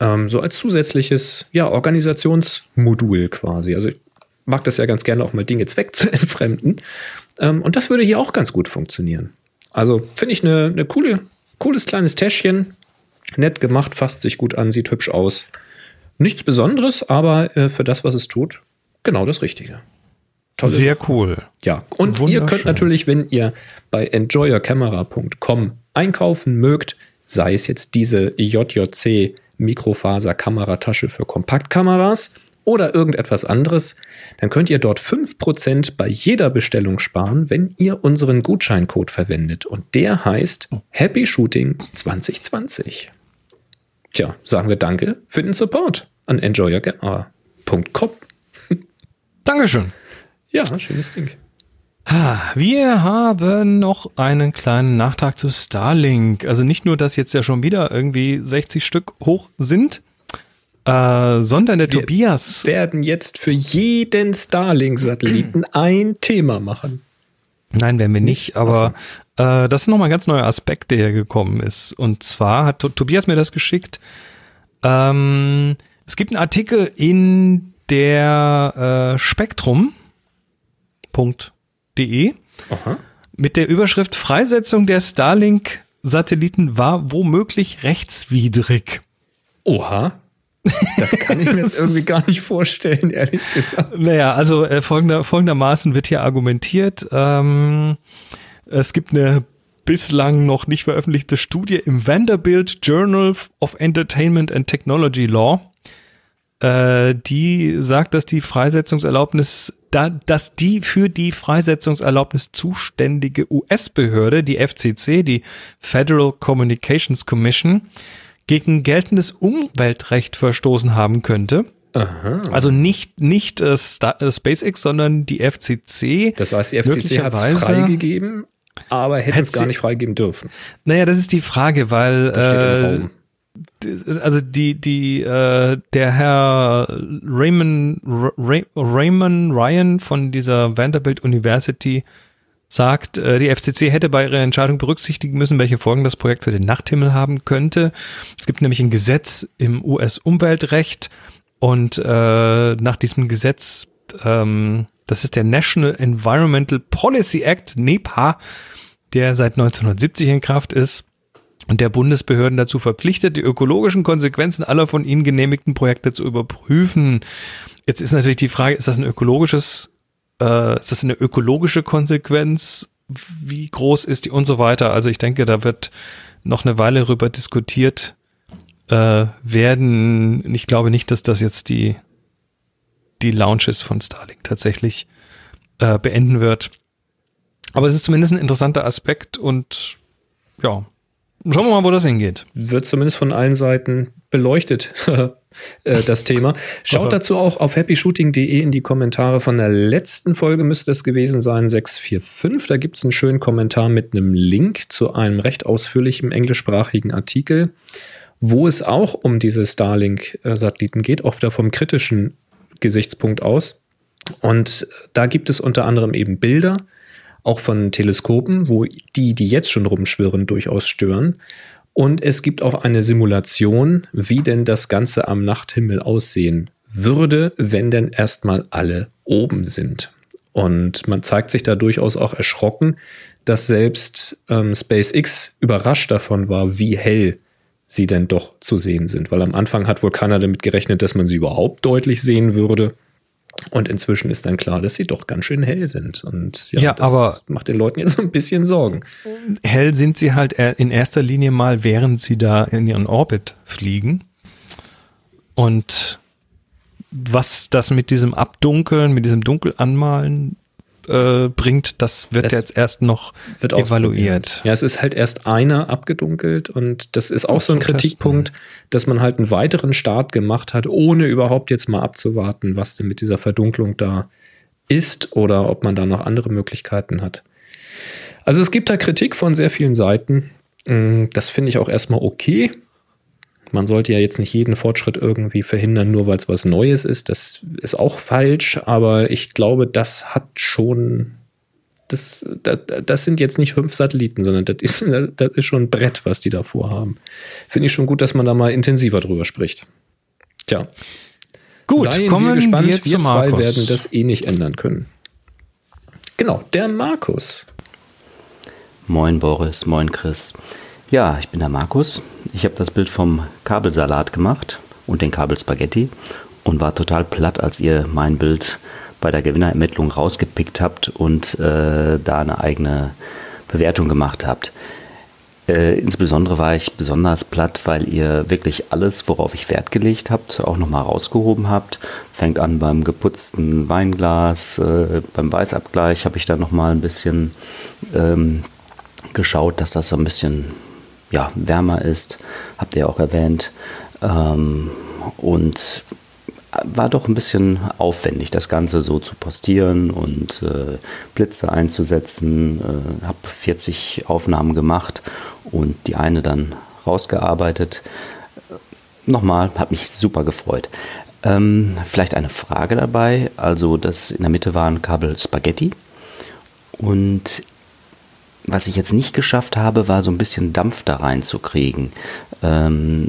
ähm, so als zusätzliches ja, Organisationsmodul quasi. Also ich mag das ja ganz gerne auch mal Dinge zweck zu entfremden. Ähm, und das würde hier auch ganz gut funktionieren. Also finde ich eine eine coole, cooles kleines Täschchen. Nett gemacht, fasst sich gut an, sieht hübsch aus. Nichts Besonderes, aber äh, für das, was es tut, genau das Richtige. Tolle Sehr cool. ja, und ihr könnt natürlich, wenn ihr bei enjoyercamera.com einkaufen mögt, sei es jetzt diese JJC Mikrofaser-Kameratasche für Kompaktkameras oder irgendetwas anderes, dann könnt ihr dort 5% bei jeder Bestellung sparen, wenn ihr unseren Gutscheincode verwendet. Und der heißt Happy Shooting 2020. Tja, sagen wir Danke für den Support an enjoyercamera.com. Dankeschön. Ja, schönes Ding. Wir haben noch einen kleinen Nachtrag zu Starlink. Also nicht nur, dass jetzt ja schon wieder irgendwie 60 Stück hoch sind, äh, sondern der Wir Tobias. werden jetzt für jeden Starlink-Satelliten ein Thema machen. Nein, werden wir nicht, aber äh, das ist nochmal ein ganz neuer Aspekt, der hier gekommen ist. Und zwar hat To- Tobias mir das geschickt. Ähm, es gibt einen Artikel in der äh, Spektrum.de mit der Überschrift Freisetzung der Starlink-Satelliten war womöglich rechtswidrig. Oha. Das kann ich mir jetzt irgendwie gar nicht vorstellen, ehrlich gesagt. Naja, also äh, folgender, folgendermaßen wird hier argumentiert. Ähm, es gibt eine bislang noch nicht veröffentlichte Studie im Vanderbilt Journal of Entertainment and Technology Law, äh, die sagt, dass die Freisetzungserlaubnis, da, dass die für die Freisetzungserlaubnis zuständige US-Behörde, die FCC, die Federal Communications Commission, gegen geltendes Umweltrecht verstoßen haben könnte. Aha. Also nicht, nicht äh, Star, äh, SpaceX, sondern die FCC. Das heißt, die FCC hat es freigegeben, aber hätte es gar nicht freigeben dürfen. Naja, das ist die Frage, weil Das steht im äh, Raum. also die, die, äh, der Herr Raymond, Ray, Raymond Ryan von dieser Vanderbilt University sagt, äh, die FCC hätte bei ihrer Entscheidung berücksichtigen müssen, welche Folgen das Projekt für den Nachthimmel haben könnte. Es gibt nämlich ein Gesetz im US-Umweltrecht und äh, nach diesem Gesetz, ähm, das ist der National Environmental Policy Act, NEPA, der seit 1970 in Kraft ist und der Bundesbehörden dazu verpflichtet, die ökologischen Konsequenzen aller von ihnen genehmigten Projekte zu überprüfen. Jetzt ist natürlich die Frage, ist das ein ökologisches, äh, ist das eine ökologische Konsequenz? Wie groß ist die und so weiter? Also ich denke, da wird noch eine Weile darüber diskutiert äh, werden. Ich glaube nicht, dass das jetzt die, die Launches von Starlink tatsächlich äh, beenden wird. Aber es ist zumindest ein interessanter Aspekt und ja, schauen wir mal, wo das hingeht. Wird zumindest von allen Seiten beleuchtet, äh, das Thema. Schaut dazu auch auf happyshooting.de in die Kommentare von der letzten Folge, müsste es gewesen sein, 645. Da gibt es einen schönen Kommentar mit einem Link zu einem recht ausführlichen englischsprachigen Artikel, wo es auch um diese Starlink-Satelliten geht, oft da vom kritischen Gesichtspunkt aus. Und da gibt es unter anderem eben Bilder, auch von Teleskopen, wo die, die jetzt schon rumschwirren, durchaus stören. Und es gibt auch eine Simulation, wie denn das Ganze am Nachthimmel aussehen würde, wenn denn erstmal alle oben sind. Und man zeigt sich da durchaus auch erschrocken, dass selbst ähm, SpaceX überrascht davon war, wie hell sie denn doch zu sehen sind. Weil am Anfang hat wohl keiner damit gerechnet, dass man sie überhaupt deutlich sehen würde. Und inzwischen ist dann klar, dass sie doch ganz schön hell sind. Und ja, Ja, das aber- macht den Leuten jetzt so ein bisschen Sorgen. Hell sind sie halt in erster Linie mal, während sie da in ihren Orbit fliegen. Und was das mit diesem Abdunkeln, mit diesem Dunkelanmalen äh, bringt, das wird Das jetzt erst noch wird evaluiert. Ja, es ist halt erst einer abgedunkelt und das ist auch so ein Kritikpunkt, dass man halt einen weiteren Start gemacht hat, ohne überhaupt jetzt mal abzuwarten, was denn mit dieser Verdunklung da ist oder ob man da noch andere Möglichkeiten hat. Also es gibt da Kritik von sehr vielen Seiten. Mm, Das finde ich auch erstmal okay. Man sollte ja jetzt nicht jeden Fortschritt irgendwie verhindern, nur weil es was Neues ist. Das ist auch falsch, aber ich glaube, das hat schon das, das, das sind jetzt nicht fünf Satelliten, sondern das ist, das ist schon ein Brett, was die da vorhaben. Finde ich schon gut, dass man da mal intensiver drüber spricht. Tja, Gut, seien kommen wir gespannt. wir Wir, zwei werden das eh nicht ändern können. Genau, der Markus. Moin Boris, moin Chris. Ja, ich bin der Markus. Ich habe das Bild vom Kabelsalat gemacht und den Kabelspaghetti und war total platt, als ihr mein Bild bei der Gewinnerermittlung rausgepickt habt und äh, da eine eigene Bewertung gemacht habt. Äh, insbesondere war ich besonders platt, weil ihr wirklich alles, worauf ich Wert gelegt habt, auch nochmal rausgehoben habt. Fängt an beim geputzten Weinglas, äh, beim Weißabgleich habe ich da nochmal ein bisschen ähm, geschaut, dass das so ein bisschen ja, wärmer ist, habt ihr auch erwähnt. Ähm, und war doch ein bisschen aufwendig, das Ganze so zu postieren und äh, Blitze einzusetzen. Äh, habe 40 Aufnahmen gemacht und die eine dann rausgearbeitet. Nochmal, hat mich super gefreut. Ähm, vielleicht eine Frage dabei. Also, das in der Mitte war ein Kabel Spaghetti. Und was ich jetzt nicht geschafft habe, war so ein bisschen Dampf da reinzukriegen. Ähm,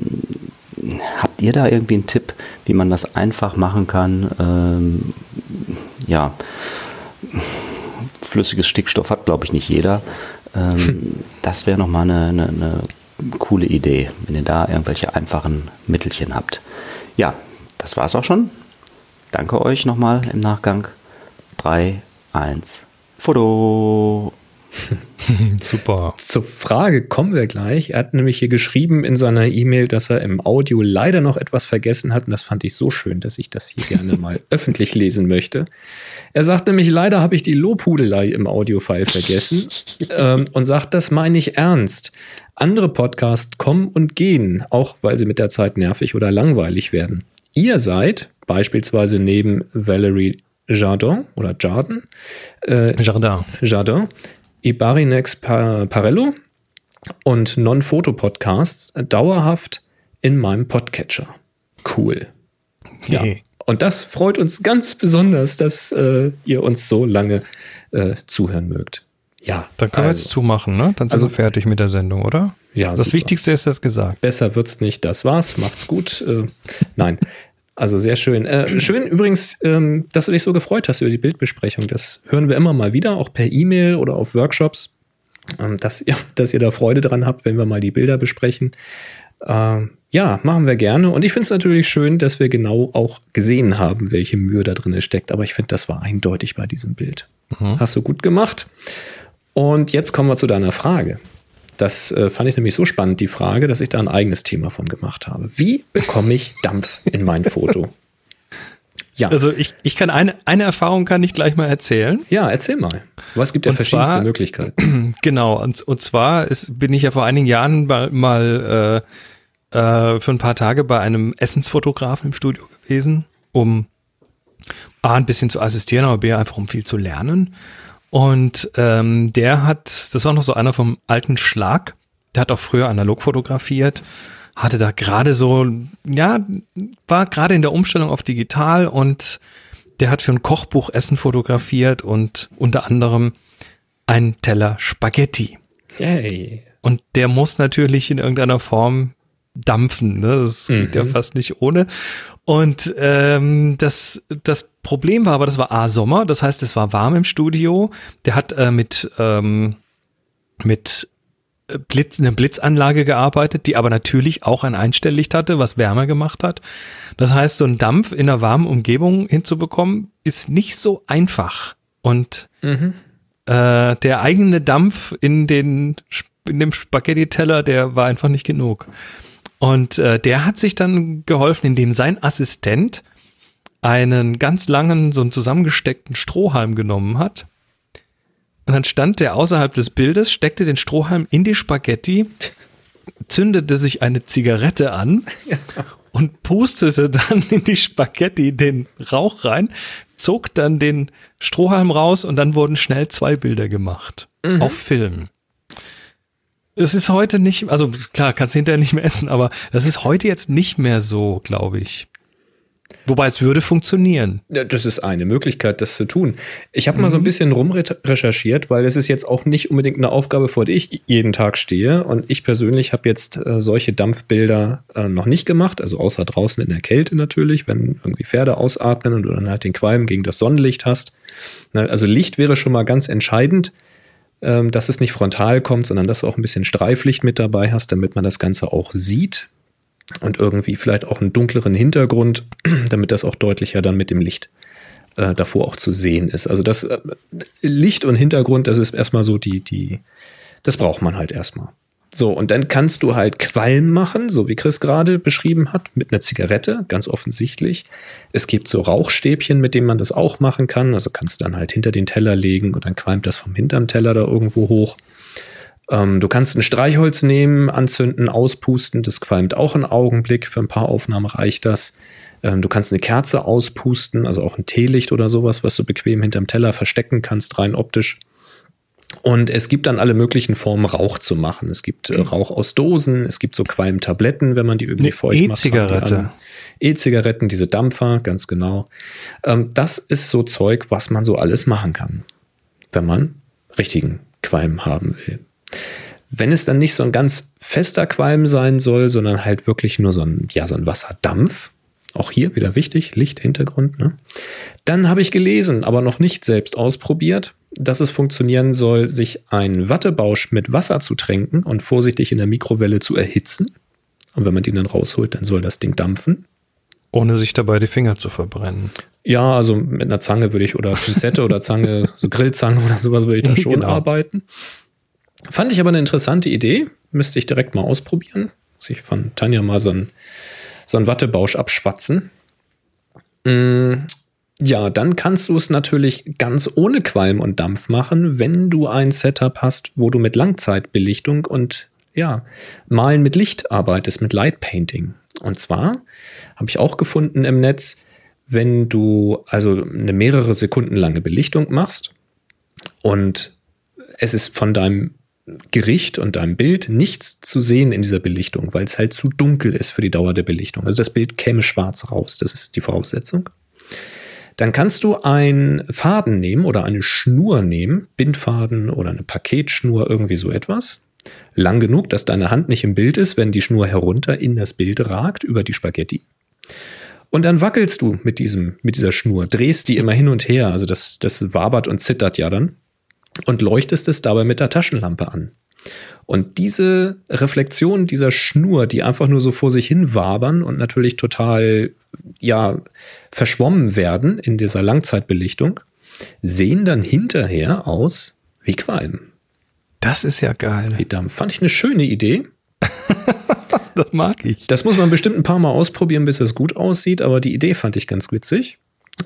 habt ihr da irgendwie einen Tipp, wie man das einfach machen kann? Ähm, ja, flüssiges Stickstoff hat, glaube ich, nicht jeder. Ähm, das wäre nochmal eine, eine, eine coole Idee, wenn ihr da irgendwelche einfachen Mittelchen habt. Ja, das war's auch schon. Danke euch nochmal im Nachgang. 3, 1, Foto. Super. Zur Frage kommen wir gleich. Er hat nämlich hier geschrieben in seiner E-Mail, dass er im Audio leider noch etwas vergessen hat. Und das fand ich so schön, dass ich das hier gerne mal öffentlich lesen möchte. Er sagt nämlich, leider habe ich die Lobhudelei im Audiofile vergessen ähm, und sagt, das meine ich ernst. Andere Podcasts kommen und gehen, auch weil sie mit der Zeit nervig oder langweilig werden. Ihr seid beispielsweise neben Valerie Jardin oder Jardin, äh, Jardin. Jardin, Ibarinex Parello und Non-Foto-Podcasts dauerhaft in meinem Podcatcher. Cool. Ja. Und das freut uns ganz besonders, dass äh, ihr uns so lange äh, zuhören mögt. Ja, Dann können wir also, jetzt zumachen, ne? Dann sind Also- wir fertig mit der Sendung, oder? Ja, Das super. Wichtigste ist das gesagt. besser wird's nicht. Das war's. Macht's gut. Äh, nein. Also sehr schön. Äh, schön übrigens, ähm, dass du dich so gefreut hast über die Bildbesprechung. Das hören wir immer mal wieder, auch per E-Mail oder auf Workshops, ähm, dass, ihr, dass ihr da Freude dran habt, wenn wir mal die Bilder besprechen. Ähm, ja, machen wir gerne. Und ich finde es natürlich schön, dass wir genau auch gesehen haben, welche Mühe da drin steckt. Aber ich finde, das war eindeutig bei diesem Bild. Hast du gut gemacht. Und jetzt kommen wir zu deiner Frage. Das äh, fand ich nämlich so spannend, die Frage, dass ich da ein eigenes Thema von gemacht habe. Wie bekomme ich Dampf in mein Foto? Ja, Also ich, ich kann eine, eine Erfahrung kann ich gleich mal erzählen. ja, erzähl mal. Was gibt ja Und verschiedenste zwar- Möglichkeiten? Genau, und, und zwar ist, bin ich ja vor einigen Jahren mal, mal äh, äh, für ein paar Tage bei einem Essensfotografen im Studio gewesen, um A, ein bisschen zu assistieren, aber B, einfach um viel zu lernen. Und ähm, der hat, das war noch so einer vom alten Schlag, der hat auch früher analog fotografiert, hatte da gerade so, ja, war gerade in der Umstellung auf digital und der hat für ein Kochbuch Essen fotografiert und unter anderem einen Teller Spaghetti. Yay. Und der muss natürlich in irgendeiner Form dampfen. Ne? Das geht ja fast nicht ohne. Und ähm, das, das Problem war aber, das war A Sommer, das heißt, es war warm im Studio. Der hat äh, mit, ähm, mit äh, Blitz, einer Blitzanlage gearbeitet, die aber natürlich auch ein Einstelllicht hatte, was wärmer gemacht hat. Das heißt, so ein Dampf in einer warmen Umgebung hinzubekommen, ist nicht so einfach. Und äh, der eigene Dampf in, den, in dem Spaghetti-Teller, der war einfach nicht genug. Und äh, der hat sich dann geholfen, indem sein Assistent einen ganz langen, so einen zusammengesteckten Strohhalm genommen hat. Und dann stand der außerhalb des Bildes, steckte den Strohhalm in die Spaghetti, zündete sich eine Zigarette an und pustete dann in die Spaghetti den Rauch rein, zog dann den Strohhalm raus und dann wurden schnell zwei Bilder gemacht. Auf Film. Es ist heute nicht, also klar, kannst du hinterher nicht mehr essen, aber das ist heute jetzt nicht mehr so, glaube ich. Wobei es würde funktionieren. Das ist eine Möglichkeit, das zu tun. Ich habe mal so ein bisschen rumrecherchiert, weil es ist jetzt auch nicht unbedingt eine Aufgabe, vor der ich jeden Tag stehe. Und ich persönlich habe jetzt äh, solche Dampfbilder äh, noch nicht gemacht, also außer draußen in der Kälte natürlich, wenn irgendwie Pferde ausatmen und du dann halt den Qualm gegen das Sonnenlicht hast. Also Licht wäre schon mal ganz entscheidend, ähm, dass es nicht frontal kommt, sondern dass du auch ein bisschen Streiflicht mit dabei hast, damit man das Ganze auch sieht und irgendwie vielleicht auch einen dunkleren Hintergrund, damit das auch deutlicher dann mit dem Licht äh, davor auch zu sehen ist. Also das äh, Licht und Hintergrund, das ist erstmal so die, die, das braucht man halt erstmal. So, und dann kannst du halt Qualm machen, so wie Chris gerade beschrieben hat, mit einer Zigarette, ganz offensichtlich. Es gibt so Rauchstäbchen, mit denen man das auch machen kann. Also kannst du dann halt hinter den Teller legen und dann qualmt das vom hinterm Teller da irgendwo hoch. Ähm, du kannst ein Streichholz nehmen, anzünden, auspusten. Das qualmt auch einen Augenblick. Für ein paar Aufnahmen reicht das. Ähm, du kannst eine Kerze auspusten, also auch ein Teelicht oder sowas, was du bequem hinterm Teller verstecken kannst, rein optisch. Und es gibt dann alle möglichen Formen, Rauch zu machen. Es gibt äh, Rauch aus Dosen, es gibt so Qualmtabletten, wenn man die irgendwie feucht macht. E-Zigarette. E-Zigaretten, diese Dampfer, ganz genau. Ähm, das ist so Zeug, was man so alles machen kann, wenn man richtigen Qualm haben will. Wenn es dann nicht so ein ganz fester Qualm sein soll, sondern halt wirklich nur so ein, ja, so ein Wasserdampf, auch hier wieder wichtig, Licht, Hintergrund, ne? Dann habe ich gelesen, aber noch nicht selbst ausprobiert, dass es funktionieren soll, sich einen Wattebausch mit Wasser zu tränken und vorsichtig in der Mikrowelle zu erhitzen. Und wenn man den dann rausholt, dann soll das Ding dampfen. Ohne sich dabei die Finger zu verbrennen. Ja, also mit einer Zange würde ich oder Pinzette oder Zange, so Grillzange oder sowas würde ich da schon Genau. arbeiten. Fand ich aber eine interessante Idee. Müsste ich direkt mal ausprobieren. Muss ich von Tanja mal so einen, so einen Wattebausch abschwatzen. Mm, Ja, dann kannst du es natürlich ganz ohne Qualm und Dampf machen, wenn du ein Setup hast, wo du mit Langzeitbelichtung und ja, Malen mit Licht arbeitest, mit Light Painting. Und zwar habe ich auch gefunden im Netz, wenn du also eine mehrere Sekunden lange Belichtung machst und es ist von deinem Gericht und deinem Bild nichts zu sehen in dieser Belichtung, weil es halt zu dunkel ist für die Dauer der Belichtung. Also das Bild käme schwarz raus, das ist die Voraussetzung. Dann kannst du einen Faden nehmen oder eine Schnur nehmen, Bindfaden oder eine Paketschnur, irgendwie so etwas. Lang genug, dass deine Hand nicht im Bild ist, wenn die Schnur herunter in das Bild ragt, über die Spaghetti. Und dann wackelst du mit, diesem, mit dieser Schnur, drehst die immer hin und her, also das, das wabert und zittert ja dann, und leuchtest es dabei mit der Taschenlampe an. Und diese Reflexion dieser Schnur, die einfach nur so vor sich hin wabern und natürlich total, ja, verschwommen werden in dieser Langzeitbelichtung, sehen dann hinterher aus wie Qualm, Das ist ja geil. wie Dampf. Fand ich eine schöne Idee. Das mag ich. Das muss man bestimmt ein paar Mal ausprobieren, bis es gut aussieht, aber die Idee fand ich ganz witzig.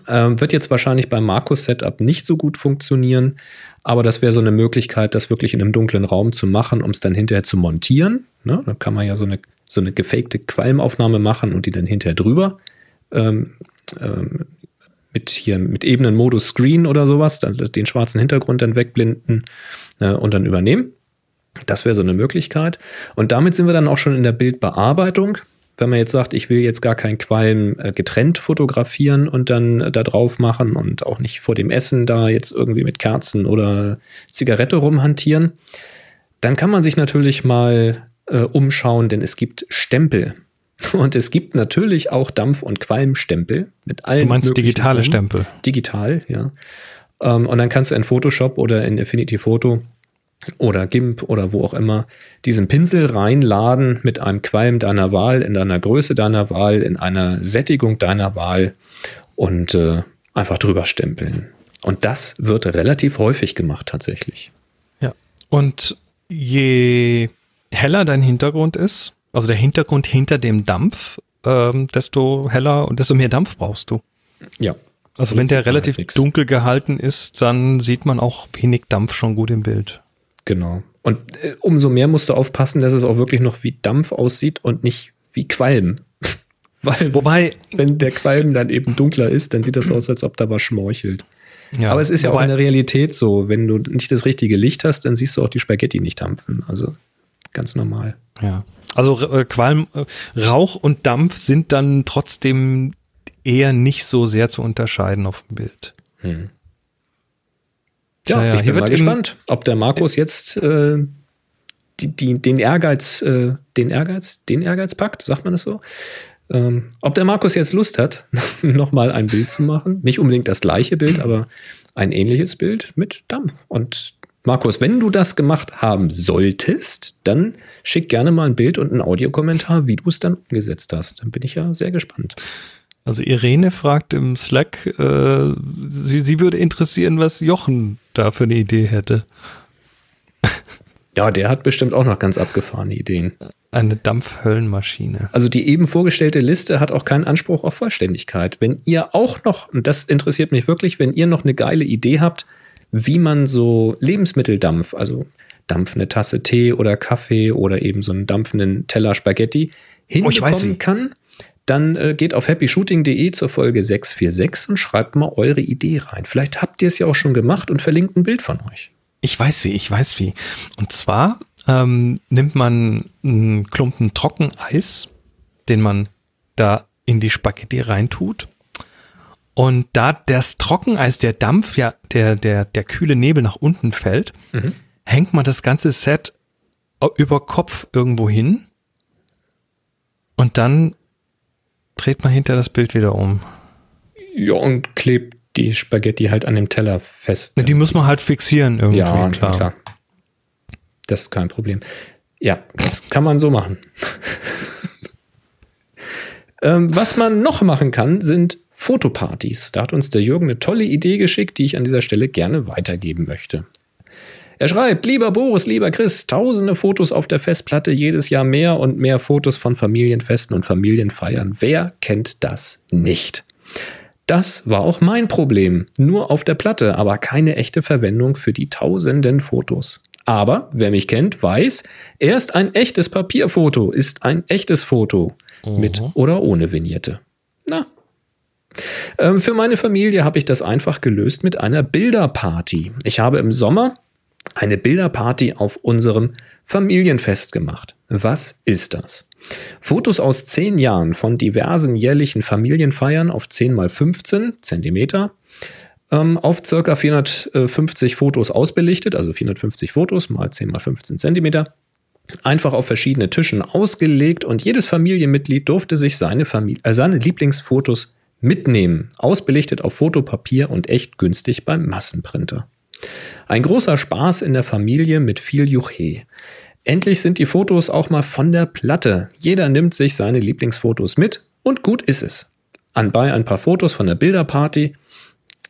Ähm, wird jetzt wahrscheinlich beim Markus-Setup nicht so gut funktionieren, aber das wäre so eine Möglichkeit, das wirklich in einem dunklen Raum zu machen, um es dann hinterher zu montieren. Ne? Dann kann man ja so eine, so eine gefakte Qualmaufnahme machen und die dann hinterher drüber ähm, ähm, mit hier mit ebenen Modus Screen oder sowas, also den schwarzen Hintergrund dann wegblenden äh, und dann übernehmen. Das wäre so eine Möglichkeit. Und damit sind wir dann auch schon in der Bildbearbeitung. Wenn man jetzt sagt, ich will jetzt gar keinen Qualm äh, getrennt fotografieren und dann äh, da drauf machen und auch nicht vor dem Essen da jetzt irgendwie mit Kerzen oder Zigarette rumhantieren, dann kann man sich natürlich mal äh, umschauen, denn es gibt Stempel. Und es gibt natürlich auch Dampf- und Qualmstempel mit allen Du meinst möglichen digitale Formen. Stempel. Digital, ja. Ähm, und dann kannst du in Photoshop oder in Affinity Photo oder GIMP oder wo auch immer diesen Pinsel reinladen mit einem Qualm deiner Wahl, in deiner Größe deiner Wahl, in einer Sättigung deiner Wahl und äh, einfach drüber stempeln. Und das wird relativ häufig gemacht tatsächlich. Ja. Und je heller dein Hintergrund ist, also der Hintergrund hinter dem Dampf, ähm, desto heller und desto mehr Dampf brauchst du. Ja. Also So wenn der relativ dunkel gehalten ist, dann sieht man auch wenig Dampf schon gut im Bild. Genau. Und äh, umso mehr musst du aufpassen, dass es auch wirklich noch wie Dampf aussieht und nicht wie Qualm. Weil, Wobei, wenn der Qualm dann eben dunkler ist, dann sieht das aus, als ob da was schmorchelt. ja, Aber es ist ja auch in der Realität so, wenn du nicht das richtige Licht hast, dann siehst du auch die Spaghetti nicht dampfen. Also ganz normal. Ja. Also äh, Qualm, äh, Rauch und Dampf sind dann trotzdem eher nicht so sehr zu unterscheiden auf dem Bild. Ja, ja, ich bin mal gespannt, ob der Markus jetzt äh, die, die, den Ehrgeiz, äh, den Ehrgeiz, den Ehrgeiz packt, sagt man das so? Ähm, ob der Markus jetzt Lust hat, nochmal ein Bild zu machen. Nicht unbedingt das gleiche Bild, aber ein ähnliches Bild mit Dampf. Und Markus, wenn du das gemacht haben solltest, dann schick gerne mal ein Bild und einen Audiokommentar, wie du es dann umgesetzt hast. Dann bin ich ja sehr gespannt. Also Irene fragt im Slack, äh, sie, sie würde interessieren, was Jochen da für eine Idee hätte. Ja, der hat bestimmt auch noch ganz abgefahrene Ideen. Eine Dampfhöllenmaschine. Also die eben vorgestellte Liste hat auch keinen Anspruch auf Vollständigkeit. Wenn ihr auch noch, und das interessiert mich wirklich, wenn ihr noch eine geile Idee habt, wie man so Lebensmitteldampf, also dampfende Tasse Tee oder Kaffee oder eben so einen dampfenden Teller Spaghetti Oh, hinbekommen wie. kann, dann äh, geht auf happyshooting.de zur Folge 646 und schreibt mal eure Idee rein. Vielleicht habt ihr es ja auch schon gemacht und verlinkt ein Bild von euch. Ich weiß wie, ich weiß wie. Und zwar ähm, nimmt man einen Klumpen Trockeneis, den man da in die Spaghetti reintut. Und da das Trockeneis, der Dampf, ja, der, der, der kühle Nebel nach unten fällt, hängt man das ganze Set o- über Kopf irgendwo hin. Und dann dreht man hinter das Bild wieder um. Ja, und klebt die Spaghetti halt an dem Teller fest. Die muss man halt fixieren irgendwie, Ja, klar. klar. Das ist kein Problem. Ja, das kann man so machen. Ähm, was man noch machen kann, sind Fotopartys. Da hat uns der Jürgen eine tolle Idee geschickt, die ich an dieser Stelle gerne weitergeben möchte. Er schreibt, lieber Boris, lieber Chris, tausende Fotos auf der Festplatte, jedes Jahr mehr und mehr Fotos von Familienfesten und Familienfeiern. Wer kennt das nicht? Das war auch mein Problem. Nur auf der Platte, aber keine echte Verwendung für die tausenden Fotos. Aber wer mich kennt, weiß, erst ein echtes Papierfoto ist ein echtes Foto. Mit oder ohne Vignette. Na. Ähm, für meine Familie habe ich das einfach gelöst mit einer Bilderparty. Ich habe im Sommer eine Bilderparty auf unserem Familienfest gemacht. Was ist das? Fotos aus zehn Jahren von diversen jährlichen Familienfeiern auf 10 mal 15 Zentimeter ähm, auf circa 450 Fotos ausbelichtet, also 450 Fotos mal 10 mal 15 Zentimeter. Einfach auf verschiedene Tischen ausgelegt und jedes Familienmitglied durfte sich seine, Familie, äh, seine Lieblingsfotos mitnehmen, ausbelichtet auf Fotopapier und echt günstig beim Massenprinter. Ein großer Spaß in der Familie mit viel Juche. Endlich sind die Fotos auch mal von der Platte. Jeder nimmt sich seine Lieblingsfotos mit und gut ist es. Anbei ein paar Fotos von der Bilderparty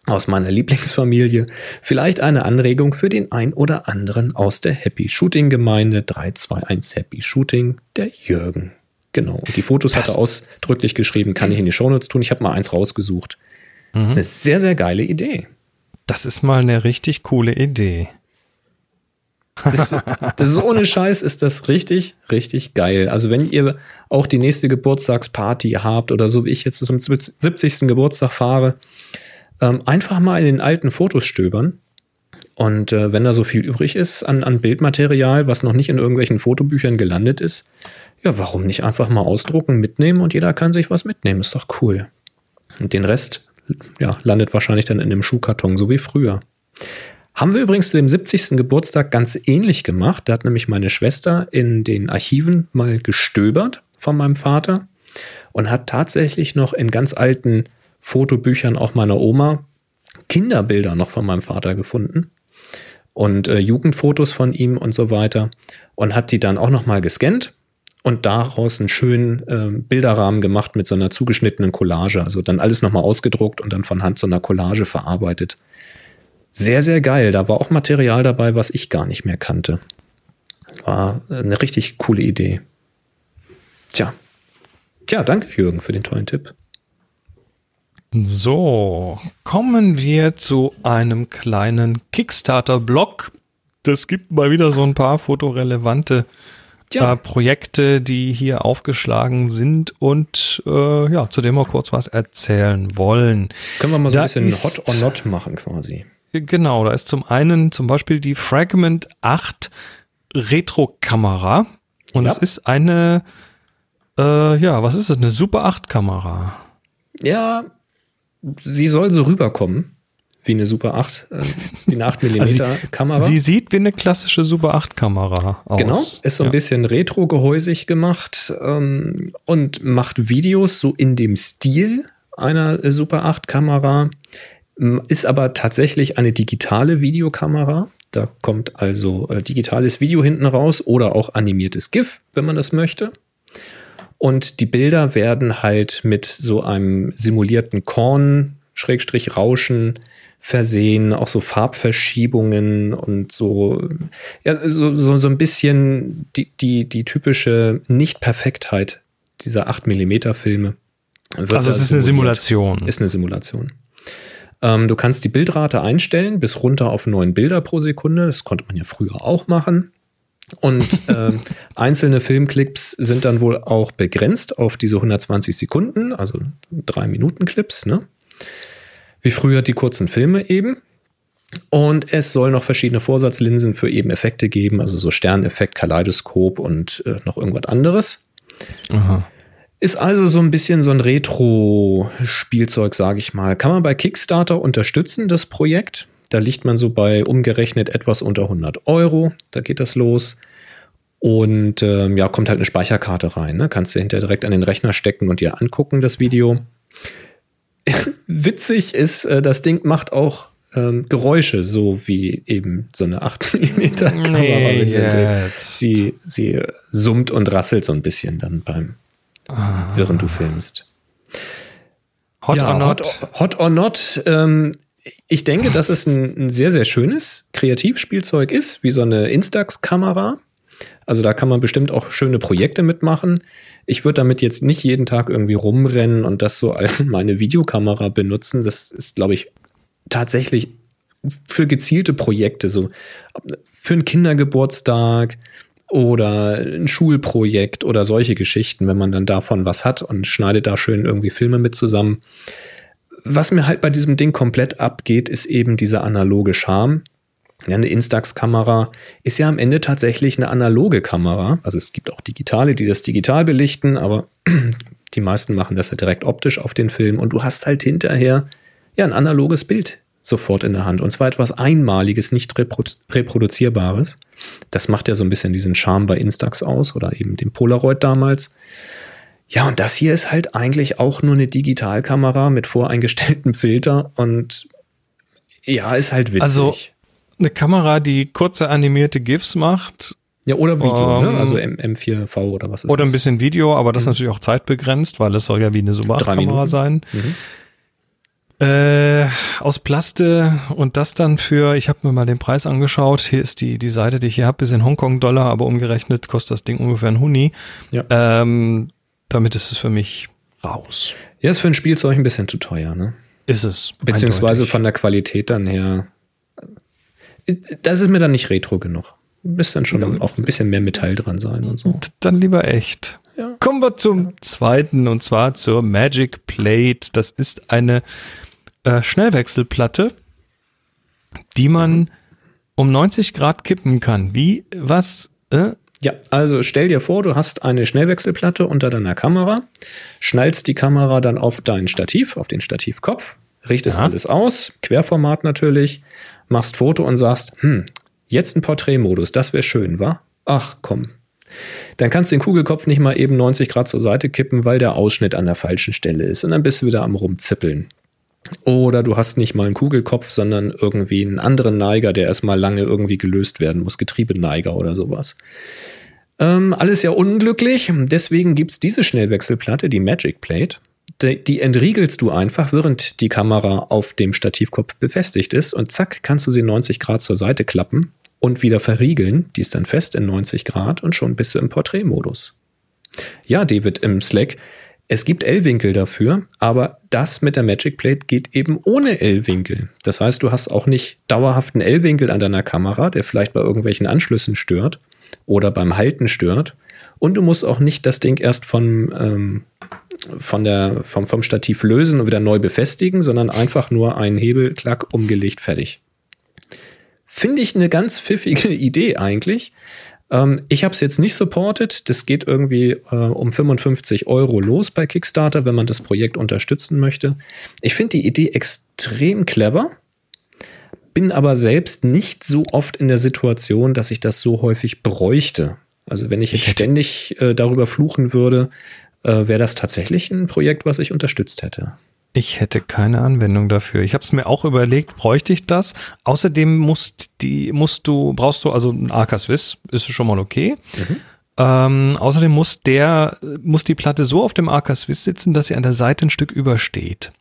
aus meiner Lieblingsfamilie, vielleicht eine Anregung für den ein oder anderen aus der Happy Shooting Gemeinde 321 Happy Shooting, der Jürgen. Genau. Und die Fotos das hat er ausdrücklich geschrieben, kann ich in die Shownotes tun. Ich habe mal eins rausgesucht. Mhm. Das ist eine sehr, sehr geile Idee. Das ist mal eine richtig coole Idee. Das, das, ist ohne Scheiß, ist das richtig, richtig geil. Also wenn ihr auch die nächste Geburtstagsparty habt oder so wie ich jetzt zum 70. Geburtstag fahre, ähm, einfach mal in den alten Fotos stöbern. Und äh, wenn da so viel übrig ist an, an Bildmaterial, was noch nicht in irgendwelchen Fotobüchern gelandet ist, ja, warum nicht einfach mal ausdrucken, mitnehmen und jeder kann sich was mitnehmen. Ist doch cool. Und den Rest, ja, landet wahrscheinlich dann in dem Schuhkarton, so wie früher. Haben wir übrigens zu dem 70. Geburtstag ganz ähnlich gemacht. Da hat nämlich meine Schwester in den Archiven mal gestöbert von meinem Vater und hat tatsächlich noch in ganz alten Fotobüchern auch meiner Oma Kinderbilder noch von meinem Vater gefunden und äh, Jugendfotos von ihm und so weiter und hat die dann auch noch mal gescannt und daraus einen schönen äh, Bilderrahmen gemacht mit so einer zugeschnittenen Collage. Also dann alles nochmal ausgedruckt und dann von Hand so einer Collage verarbeitet. Sehr, sehr geil. Da war auch Material dabei, was ich gar nicht mehr kannte. War eine richtig coole Idee. Tja. Tja, danke Jürgen für den tollen Tipp. So, kommen wir zu einem kleinen Kickstarter-Blog. Das gibt mal wieder so ein paar fotorelevante äh, Projekte, die hier aufgeschlagen sind und äh, ja, zu dem wir kurz was erzählen wollen. Können wir mal so da ein bisschen ist, Hot or Not machen quasi. Genau, da ist zum einen zum Beispiel die Fragment 8 Retro-Kamera und ja. es ist eine, äh, ja, was ist das, eine Super 8 Kamera. Ja, sie soll so rüberkommen wie eine Super 8, äh, wie eine 8 mm also Kamera. Sie sieht wie eine klassische Super 8 Kamera aus. Genau, ist so ein ja. bisschen retro-gehäusig gemacht ähm, und macht Videos so in dem Stil einer Super 8 Kamera, ist aber tatsächlich eine digitale Videokamera. Da kommt also äh, digitales Video hinten raus oder auch animiertes GIF, wenn man das möchte. Und die Bilder werden halt mit so einem simulierten Korn, Schrägstrich Rauschen versehen, auch so Farbverschiebungen und so, ja, so, so, so ein bisschen die, die, die typische Nicht-Perfektheit dieser 8 mm Filme. Also es ist eine Simulation. Ist eine Simulation. Ähm, du kannst die Bildrate einstellen bis runter auf 9 Bilder pro Sekunde. Das konnte man ja früher auch machen. Und äh, einzelne Filmclips sind dann wohl auch begrenzt auf diese 120 Sekunden, also drei Minuten Clips, ne? Wie früher die kurzen Filme eben. Und es soll noch verschiedene Vorsatzlinsen für eben Effekte geben, also so Sterneffekt, Kaleidoskop und äh, noch irgendwas anderes. Aha. Ist also so ein bisschen so ein Retro-Spielzeug, sage ich mal. Kann man bei Kickstarter unterstützen, das Projekt. Da liegt man so bei umgerechnet etwas unter 100 Euro. Da geht das los. Und ähm, ja, kommt halt eine Speicherkarte rein. Ne? Kannst du hinterher direkt an den Rechner stecken und dir angucken, das Video. Witzig ist, äh, das Ding macht auch ähm, Geräusche, so wie eben so eine 8 mm Kamera. Nee, sie, sie summt und rasselt so ein bisschen dann beim während du filmst. Hot ja, or not? Hot, hot or not. Ähm, ich denke, dass es ein, ein sehr, sehr schönes Kreativspielzeug ist, wie so eine Instax-Kamera. Also da kann man bestimmt auch schöne Projekte mitmachen. Ich würde damit jetzt nicht jeden Tag irgendwie rumrennen und das so als meine Videokamera benutzen. Das ist, glaube ich, tatsächlich für gezielte Projekte, so für einen Kindergeburtstag oder ein Schulprojekt oder solche Geschichten, wenn man dann davon was hat und schneidet da schön irgendwie Filme mit zusammen. Was mir halt bei diesem Ding komplett abgeht, ist eben dieser analoge Charme. Ja, eine Instax-Kamera ist ja am Ende tatsächlich eine analoge Kamera. Also es gibt auch digitale, die das digital belichten, aber die meisten machen das ja direkt optisch auf den Film und du hast halt hinterher ja ein analoges Bild sofort in der Hand. Und zwar etwas Einmaliges, nicht reprodu reproduzierbares. Das macht ja so ein bisschen diesen Charme bei Instax aus oder eben dem Polaroid damals. Ja, und das hier ist halt eigentlich auch nur eine Digitalkamera mit voreingestelltem Filter und ja, ist halt witzig. Also eine Kamera, die kurze animierte GIFs macht. Ja, oder Video, Ähm, ne? also M M4V oder was ist Oder das? ein bisschen Video, aber das ist natürlich auch zeitbegrenzt, weil es soll ja wie eine Subaru-Kamera Minuten. sein. Mhm. Äh, aus Plaste und das dann für, ich habe mir mal den Preis angeschaut, hier ist die, die Seite, die ich hier habe, ist in Hongkong-Dollar, aber umgerechnet kostet das Ding ungefähr ein Huni. Ja. Ähm, damit ist es für mich raus. Ja, ist für ein Spielzeug ein bisschen zu teuer, ne? Ist es. Beziehungsweise eindeutig. von der Qualität dann her. Das ist mir dann nicht retro genug. Müsste dann schon auch ein bisschen mehr Metall dran sein und so. Dann lieber echt. Ja. Kommen wir zum zweiten und zwar zur Magic Plate. Das ist eine äh, Schnellwechselplatte, die man um 90 Grad kippen kann. Wie, was, äh? Ja, also stell dir vor, du hast eine Schnellwechselplatte unter deiner Kamera, schnallst die Kamera dann auf dein Stativ, auf den Stativkopf, richtest Ja. alles aus, Querformat natürlich, machst Foto und sagst, hm, jetzt ein Porträtmodus, das wäre schön, wa? Ach komm. Dann kannst du den Kugelkopf nicht mal eben 90 Grad zur Seite kippen, weil der Ausschnitt an der falschen Stelle ist. Und dann bist du wieder am Rumzippeln. Oder du hast nicht mal einen Kugelkopf, sondern irgendwie einen anderen Neiger, der erstmal lange irgendwie gelöst werden muss, Getriebeneiger oder sowas. Ähm, alles ja unglücklich. Deswegen gibt es diese Schnellwechselplatte, die Magic Plate. Die, die entriegelst du einfach, während die Kamera auf dem Stativkopf befestigt ist. Und zack, kannst du sie 90 Grad zur Seite klappen und wieder verriegeln. Die ist dann fest in 90 Grad und schon bist du im Porträtmodus. Ja, David im Slack. Es gibt L-Winkel dafür, aber das mit der Magic Plate geht eben ohne L-Winkel. Das heißt, du hast auch nicht dauerhaften L-Winkel an deiner Kamera, der vielleicht bei irgendwelchen Anschlüssen stört oder beim Halten stört. Und du musst auch nicht das Ding erst von, ähm, von der, vom, vom Stativ lösen und wieder neu befestigen, sondern einfach nur einen Hebel, klack, umgelegt, fertig. Finde ich eine ganz pfiffige Idee eigentlich. Ähm, ich habe es jetzt nicht supported. Das geht irgendwie äh, um 55 Euro los bei Kickstarter, wenn man das Projekt unterstützen möchte. Ich finde die Idee extrem clever, bin aber selbst nicht so oft in der Situation, dass ich das so häufig bräuchte. Also wenn ich jetzt ständig äh, darüber fluchen würde, äh, wäre das tatsächlich ein Projekt, was ich unterstützt hätte. Ich hätte keine Anwendung dafür. Ich habe es mir auch überlegt, bräuchte ich das? Außerdem musst die, musst du, brauchst du, also ein AK Swiss ist schon mal okay. Ähm, außerdem muss der, muss die Platte so auf dem AK Swiss sitzen, dass sie an der Seite ein Stück übersteht.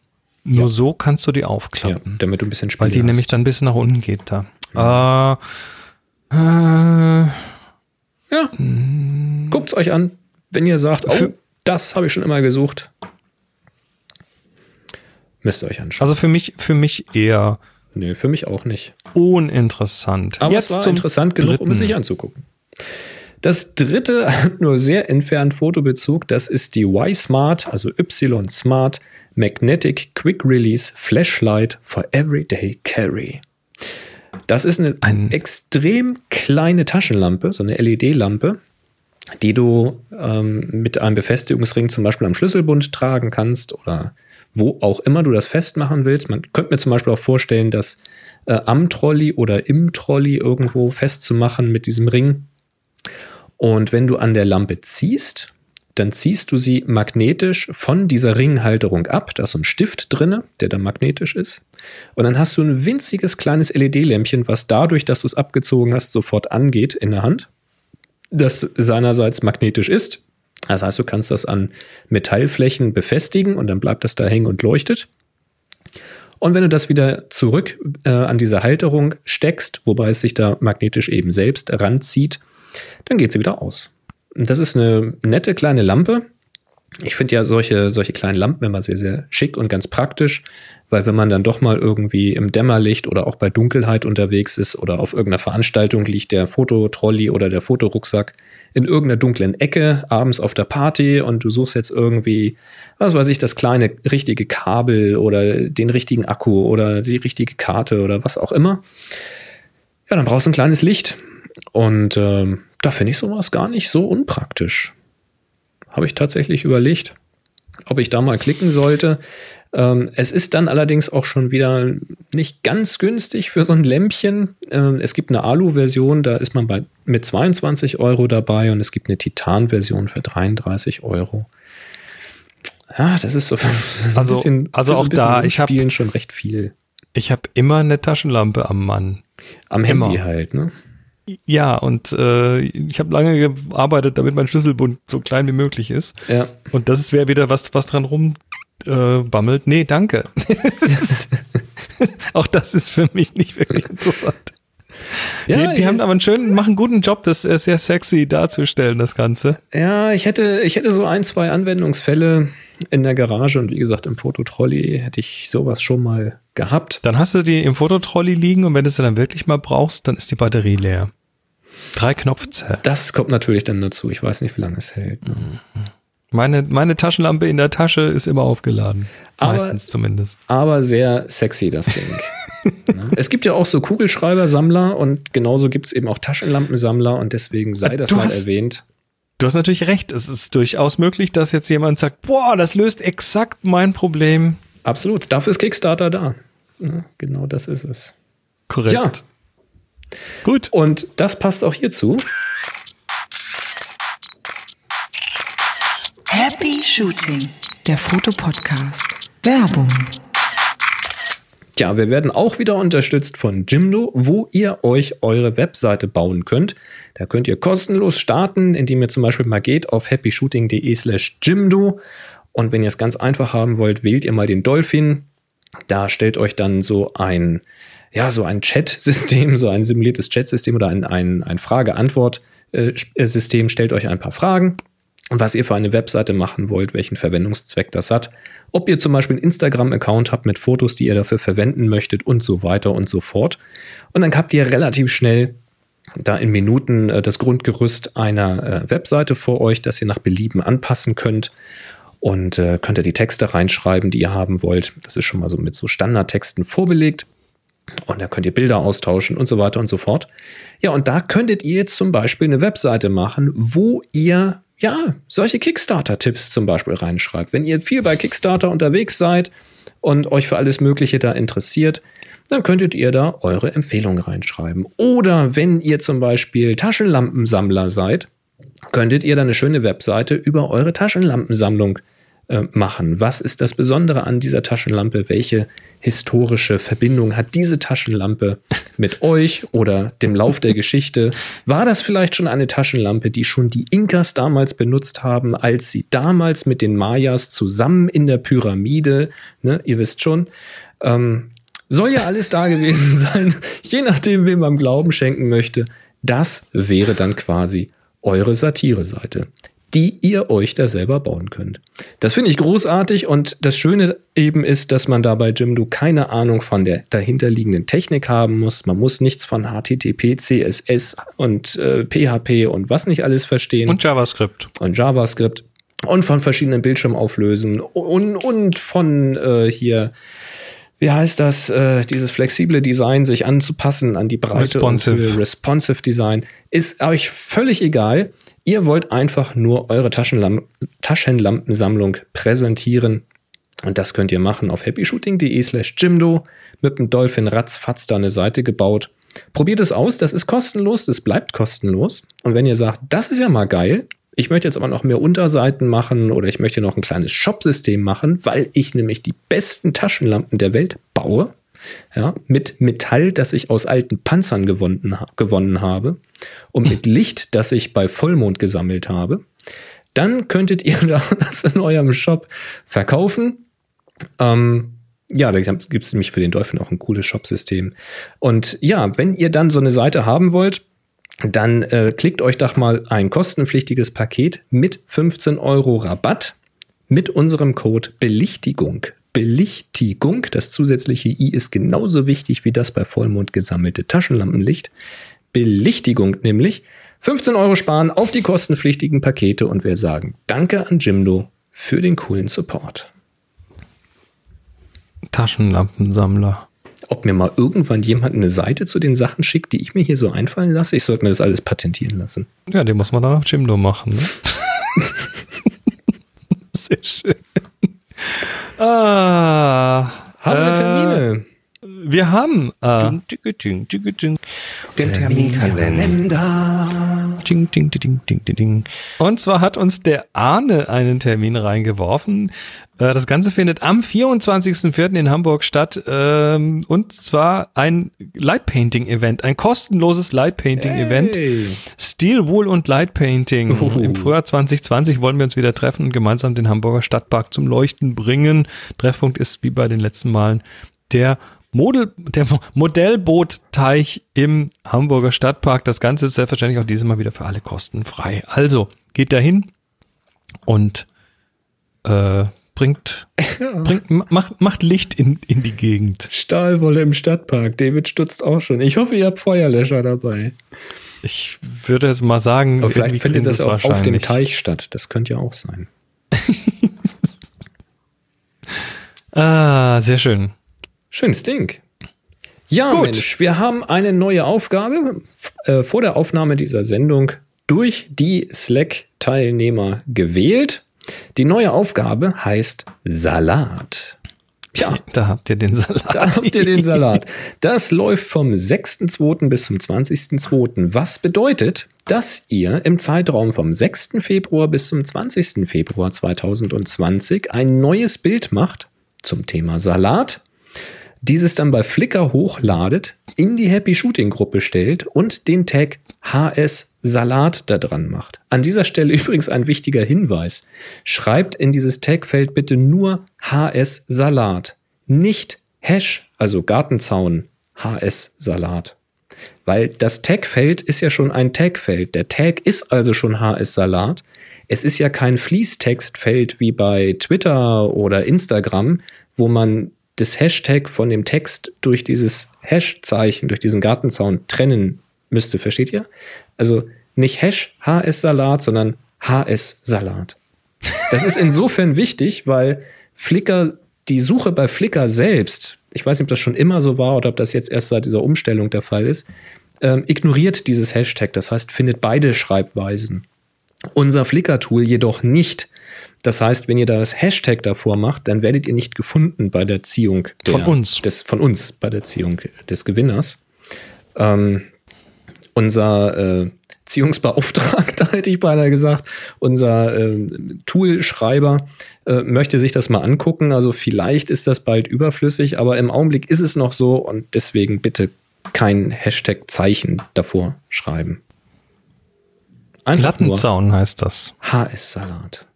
Nur so kannst du die Ja, aufklappen. damit du ein bisschen Spiel weil die hast. nämlich dann ein bisschen nach unten geht da. Äh, äh, Ja. Guckt's euch an, wenn ihr sagt, oh, Für- das habe ich schon immer gesucht. Müsst ihr euch anschauen. also für mich, für mich eher Nö, für mich auch nicht. uninteressant. Aber es war interessant genug, um es sich anzugucken. Das dritte hat nur sehr entfernt Fotobezug. Das ist die Y-Smart, also Y-Smart Magnetic Quick Release Flashlight for Everyday Carry. Das ist eine Ein- extrem kleine Taschenlampe, so eine LED-Lampe, die du ähm, mit einem Befestigungsring zum Beispiel am Schlüsselbund tragen kannst oder wo auch immer du das festmachen willst. Man könnte mir zum Beispiel auch vorstellen, das äh, am Trolley oder im Trolley irgendwo festzumachen mit diesem Ring. Und wenn du an der Lampe ziehst, dann ziehst du sie magnetisch von dieser Ringhalterung ab. Da ist so ein Stift drinne, der da magnetisch ist. Und dann hast du ein winziges kleines LED-Lämpchen, was dadurch, dass du es abgezogen hast, sofort angeht in der Hand. Das seinerseits magnetisch ist. Das heißt, du kannst das an Metallflächen befestigen und dann bleibt das da hängen und leuchtet. Und wenn du das wieder zurück äh, an diese Halterung steckst, wobei es sich da magnetisch eben selbst ranzieht, dann geht sie wieder aus. Das ist eine nette kleine Lampe. Ich finde ja solche, solche kleinen Lampen immer sehr, sehr schick und ganz praktisch, weil wenn man dann doch mal irgendwie im Dämmerlicht oder auch bei Dunkelheit unterwegs ist oder auf irgendeiner Veranstaltung liegt der Fototrolley oder der Fotorucksack in irgendeiner dunklen Ecke abends auf der Party und du suchst jetzt irgendwie, was weiß ich, das kleine richtige Kabel oder den richtigen Akku oder die richtige Karte oder was auch immer. Ja, dann brauchst du ein kleines Licht. Und äh, da finde ich sowas gar nicht so unpraktisch. Habe ich tatsächlich überlegt, ob ich da mal klicken sollte. Ähm, es ist dann allerdings auch schon wieder nicht ganz günstig für so ein Lämpchen. Ähm, es gibt eine Alu-Version, da ist man bei, mit 22 Euro dabei und es gibt eine Titan-Version für 33 Euro. Ja, das ist so, so also, bisschen, also auch so da, ich habe schon recht viel. Ich habe immer eine Taschenlampe am Mann. Am Handy immer. halt, ne? Ja, und äh, ich habe lange gearbeitet, damit mein Schlüsselbund so klein wie möglich ist. Ja. Und das wäre wieder was, was dran rumbammelt. Äh, nee, danke. Auch das ist für mich nicht wirklich interessant. Ja, die, die haben aber einen schönen, machen einen guten Job, das sehr sexy darzustellen, das Ganze. Ja, ich hätte, ich hätte so ein, zwei Anwendungsfälle in der Garage und wie gesagt, im Fototrolley hätte ich sowas schon mal gehabt. Dann hast du die im Fototrolley liegen und wenn du sie dann wirklich mal brauchst, dann ist die Batterie leer. Drei Knopfzellen. Das kommt natürlich dann dazu. Ich weiß nicht, wie lange es hält. Ne? Meine, meine Taschenlampe in der Tasche ist immer aufgeladen. Aber, Meistens zumindest. Aber sehr sexy, das Ding. Ne? es gibt ja auch so Kugelschreiber-Sammler und genauso gibt es eben auch Taschenlampensammler und deswegen sei das du mal hast, erwähnt. Du hast natürlich recht. Es ist durchaus möglich, dass jetzt jemand sagt, boah, das löst exakt mein Problem. Absolut. Dafür ist Kickstarter da. Ja, genau das ist es. Korrekt. Ja. Gut. Und das passt auch hierzu. Happy Shooting, der Fotopodcast. Werbung. Tja, wir werden auch wieder unterstützt von Jimdo, wo ihr euch eure Webseite bauen könnt. Da könnt ihr kostenlos starten, indem ihr zum Beispiel mal geht auf happyshooting.de slash Jimdo. Und wenn ihr es ganz einfach haben wollt, wählt ihr mal den Dolphin. Da stellt euch dann so ein, ja, so ein Chat-System, so ein simuliertes Chat-System oder ein, ein, ein Frage-Antwort-System, stellt euch ein paar Fragen was ihr für eine Webseite machen wollt, welchen Verwendungszweck das hat, ob ihr zum Beispiel einen Instagram-Account habt mit Fotos, die ihr dafür verwenden möchtet und so weiter und so fort. Und dann habt ihr relativ schnell da in Minuten äh, das Grundgerüst einer äh, Webseite vor euch, das ihr nach Belieben anpassen könnt und äh, könnt ihr die Texte reinschreiben, die ihr haben wollt. Das ist schon mal so mit so Standardtexten vorbelegt. Und da könnt ihr Bilder austauschen und so weiter und so fort. Ja, und da könntet ihr jetzt zum Beispiel eine Webseite machen, wo ihr ja, solche Kickstarter-Tipps zum Beispiel reinschreibt. Wenn ihr viel bei Kickstarter unterwegs seid und euch für alles Mögliche da interessiert, dann könntet ihr da eure Empfehlungen reinschreiben. Oder wenn ihr zum Beispiel Taschenlampensammler seid, könntet ihr da eine schöne Webseite über eure Taschenlampensammlung äh, machen. Was ist das Besondere an dieser Taschenlampe? Welche historische Verbindung hat diese Taschenlampe mit euch oder dem Lauf der Geschichte? War das vielleicht schon eine Taschenlampe, die schon die Inkas damals benutzt haben, als sie damals mit den Mayas zusammen in der Pyramide, ne, ihr wisst schon, ähm, soll ja alles da gewesen sein, je nachdem, wem man Glauben schenken möchte. Das wäre dann quasi eure Satire-Seite die ihr euch da selber bauen könnt. Das finde ich großartig und das Schöne eben ist, dass man dabei Jimdo keine Ahnung von der dahinterliegenden Technik haben muss. Man muss nichts von HTTP, CSS und äh, PHP und was nicht alles verstehen. Und JavaScript. Und JavaScript. Und von verschiedenen Bildschirmauflösen und, und von äh, hier wie heißt das, äh, dieses flexible Design, sich anzupassen an die Breite responsive. und responsive Design, ist euch völlig egal. Ihr wollt einfach nur eure Taschenlam Taschenlampensammlung präsentieren. Und das könnt ihr machen auf happyshooting.de slash Jimdo. Mit dem Dolphin ratzfatz da eine Seite gebaut. Probiert es aus, das ist kostenlos, das bleibt kostenlos. Und wenn ihr sagt, das ist ja mal geil, ich möchte jetzt aber noch mehr Unterseiten machen oder ich möchte noch ein kleines Shop-System machen, weil ich nämlich die besten Taschenlampen der Welt baue, ja, mit Metall, das ich aus alten Panzern gewonnen, gewonnen habe und mit Licht, das ich bei Vollmond gesammelt habe, dann könntet ihr das in eurem Shop verkaufen. Ähm, ja, da gibt es nämlich für den Dolphin auch ein cooles Shop-System. Und ja, wenn ihr dann so eine Seite haben wollt, dann äh, klickt euch doch mal ein kostenpflichtiges Paket mit 15 Euro Rabatt mit unserem Code Belichtigung. Belichtigung, das zusätzliche I ist genauso wichtig wie das bei Vollmond gesammelte Taschenlampenlicht. Belichtigung nämlich. 15 Euro sparen auf die kostenpflichtigen Pakete und wir sagen Danke an Jimdo für den coolen Support. Taschenlampensammler. Ob mir mal irgendwann jemand eine Seite zu den Sachen schickt, die ich mir hier so einfallen lasse, ich sollte mir das alles patentieren lassen. Ja, den muss man dann auf Jimdo machen. Ne? Sehr schön. Ah, Haben wir äh, Termine? Wir haben äh, Den Terminkalender. Ding, ding, ding, ding, ding, ding. Und zwar hat uns der Arne einen Termin reingeworfen. Äh, Das Ganze findet am 24.04. in Hamburg statt. ähm, Und zwar ein Lightpainting-Event, ein kostenloses Lightpainting-Event. Hey. Steel Wool und Lightpainting. Oh. Im Frühjahr 2020 wollen wir uns wieder treffen und gemeinsam den Hamburger Stadtpark zum Leuchten bringen. Treffpunkt ist wie bei den letzten Malen der Model, der Mo- Modellbootteich im Hamburger Stadtpark. Das Ganze ist selbstverständlich auch dieses Mal wieder für alle kostenfrei. Also geht dahin und äh, bringt, bringt macht, macht Licht in, in die Gegend. Stahlwolle im Stadtpark. David stutzt auch schon. Ich hoffe, ihr habt Feuerlöscher dabei. Ich würde jetzt mal sagen, Aber vielleicht findet das es auch auf dem. Teich statt. Das könnte ja auch sein. Ah, sehr schön. Schönes Ding. Ja, Gut. Mensch, wir haben eine neue Aufgabe äh, vor der Aufnahme dieser Sendung durch die Slack-Teilnehmer gewählt. Die neue Aufgabe heißt Salat. Tja, Da habt ihr den Salat. da habt ihr den Salat. Das läuft vom 6.2. bis zum 20.2. Was bedeutet, dass ihr im Zeitraum vom 6. Februar bis zum 20. Februar 2020 ein neues Bild macht zum Thema Salat, dieses dann bei Flickr hochladet, in die Happy Shooting Gruppe stellt und den Tag HS Salat da dran macht. An dieser Stelle übrigens ein wichtiger Hinweis. Schreibt in dieses Tagfeld bitte nur HS Salat, nicht Hash, also Gartenzaun HS Salat. Weil das Tagfeld ist ja schon ein Tagfeld. Der Tag ist also schon HS Salat. Es ist ja kein Fließtextfeld wie bei Twitter oder Instagram, wo man das Hashtag von dem Text durch dieses Hash-Zeichen, durch diesen Gartenzaun trennen müsste. Versteht ihr? Also nicht Hash HS Salat, sondern HS Salat. Das ist insofern wichtig, weil Flickr, die Suche bei Flickr selbst, ich weiß nicht, ob das schon immer so war oder ob das jetzt erst seit dieser Umstellung der Fall ist, ähm, ignoriert dieses Hashtag. Das heißt, findet beide Schreibweisen. Unser Flickr-Tool jedoch nicht. Das heißt, wenn ihr da das Hashtag davor macht, dann werdet ihr nicht gefunden bei der Ziehung der, Von uns. Des, von uns bei der Ziehung des Gewinners. Ähm, unser äh, Ziehungsbeauftragter, hätte ich beinahe gesagt, unser ähm, Toolschreiber äh, möchte sich das mal angucken. Also vielleicht ist das bald überflüssig, aber im Augenblick ist es noch so und deswegen bitte kein Hashtag-Zeichen davor schreiben. Einfach Lattenzaun heißt das. HS-Salat.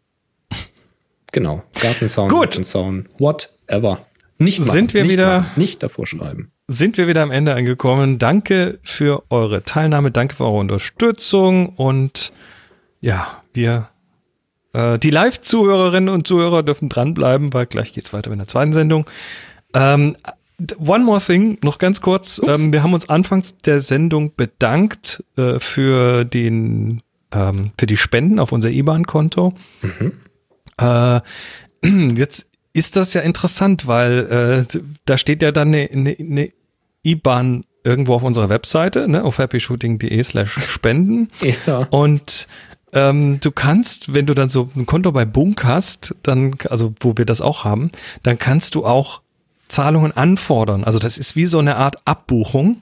Genau, Gartenzaun, Gut. Gartenzaun, whatever. Nicht machen, Sind wir nicht wieder- machen, nicht davor schreiben. Sind wir wieder am Ende angekommen. Danke für eure Teilnahme, danke für eure Unterstützung und ja, wir, äh, die Live-Zuhörerinnen und Zuhörer dürfen dranbleiben, weil gleich geht's weiter mit der zweiten Sendung. Ähm, one more thing, noch ganz kurz. Ähm, wir haben uns anfangs der Sendung bedankt äh, für den, ähm, für die Spenden auf unser IBAN-Konto. Äh, jetzt ist das ja interessant, weil äh, da steht ja dann eine, eine, eine IBAN irgendwo auf unserer Webseite, ne, auf happyshooting.de slash spenden. Ja. Und ähm, du kannst, wenn du dann so ein Konto bei Bunk hast, dann, also wo wir das auch haben, dann kannst du auch Zahlungen anfordern. Also das ist wie so eine Art Abbuchung.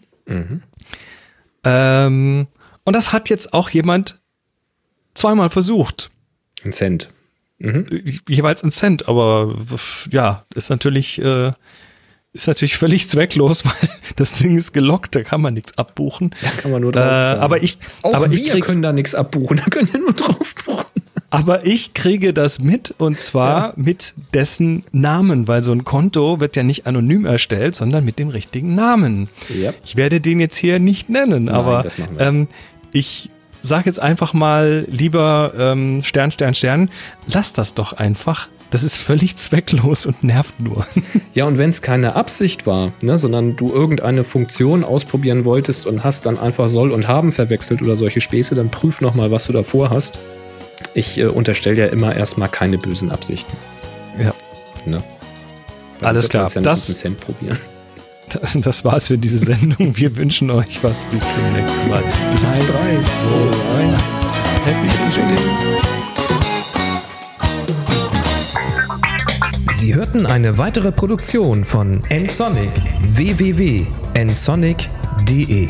Ähm, und das hat jetzt auch jemand zweimal versucht Ein Cent. Jeweils ein Cent, aber ja, ist natürlich, äh, ist natürlich völlig zwecklos, weil das Ding ist gelockt, da kann man nichts abbuchen. Da kann man nur Äh, drauf zahlen. aber ich, Auch aber ich wir krieg's, können da nichts abbuchen, da können wir nur drauf buchen. Aber ich kriege das mit und zwar ja. mit dessen Namen, weil so ein Konto wird ja nicht anonym erstellt, sondern mit dem richtigen Namen. Yep. Ich werde den jetzt hier nicht nennen, Nein, aber ähm, ich sage jetzt einfach mal lieber ähm, Stern, Stern, Stern, lass das doch einfach. Das ist völlig zwecklos und nervt nur. Ja, und wenn es keine Absicht war, ne, sondern du irgendeine Funktion ausprobieren wolltest und hast dann einfach soll und haben verwechselt oder solche Späße, dann prüf nochmal, was du davor hast. Ich äh, unterstelle ja immer erstmal keine bösen Absichten. Ja. Ne? Alles klar. Ja das, probieren. Das, das war's für diese Sendung. Wir wünschen euch was. Bis zum nächsten Mal. 3, 3, 2, 1. Happy Shooting. Sie hörten eine weitere Produktion von nsonic www.nsonic.de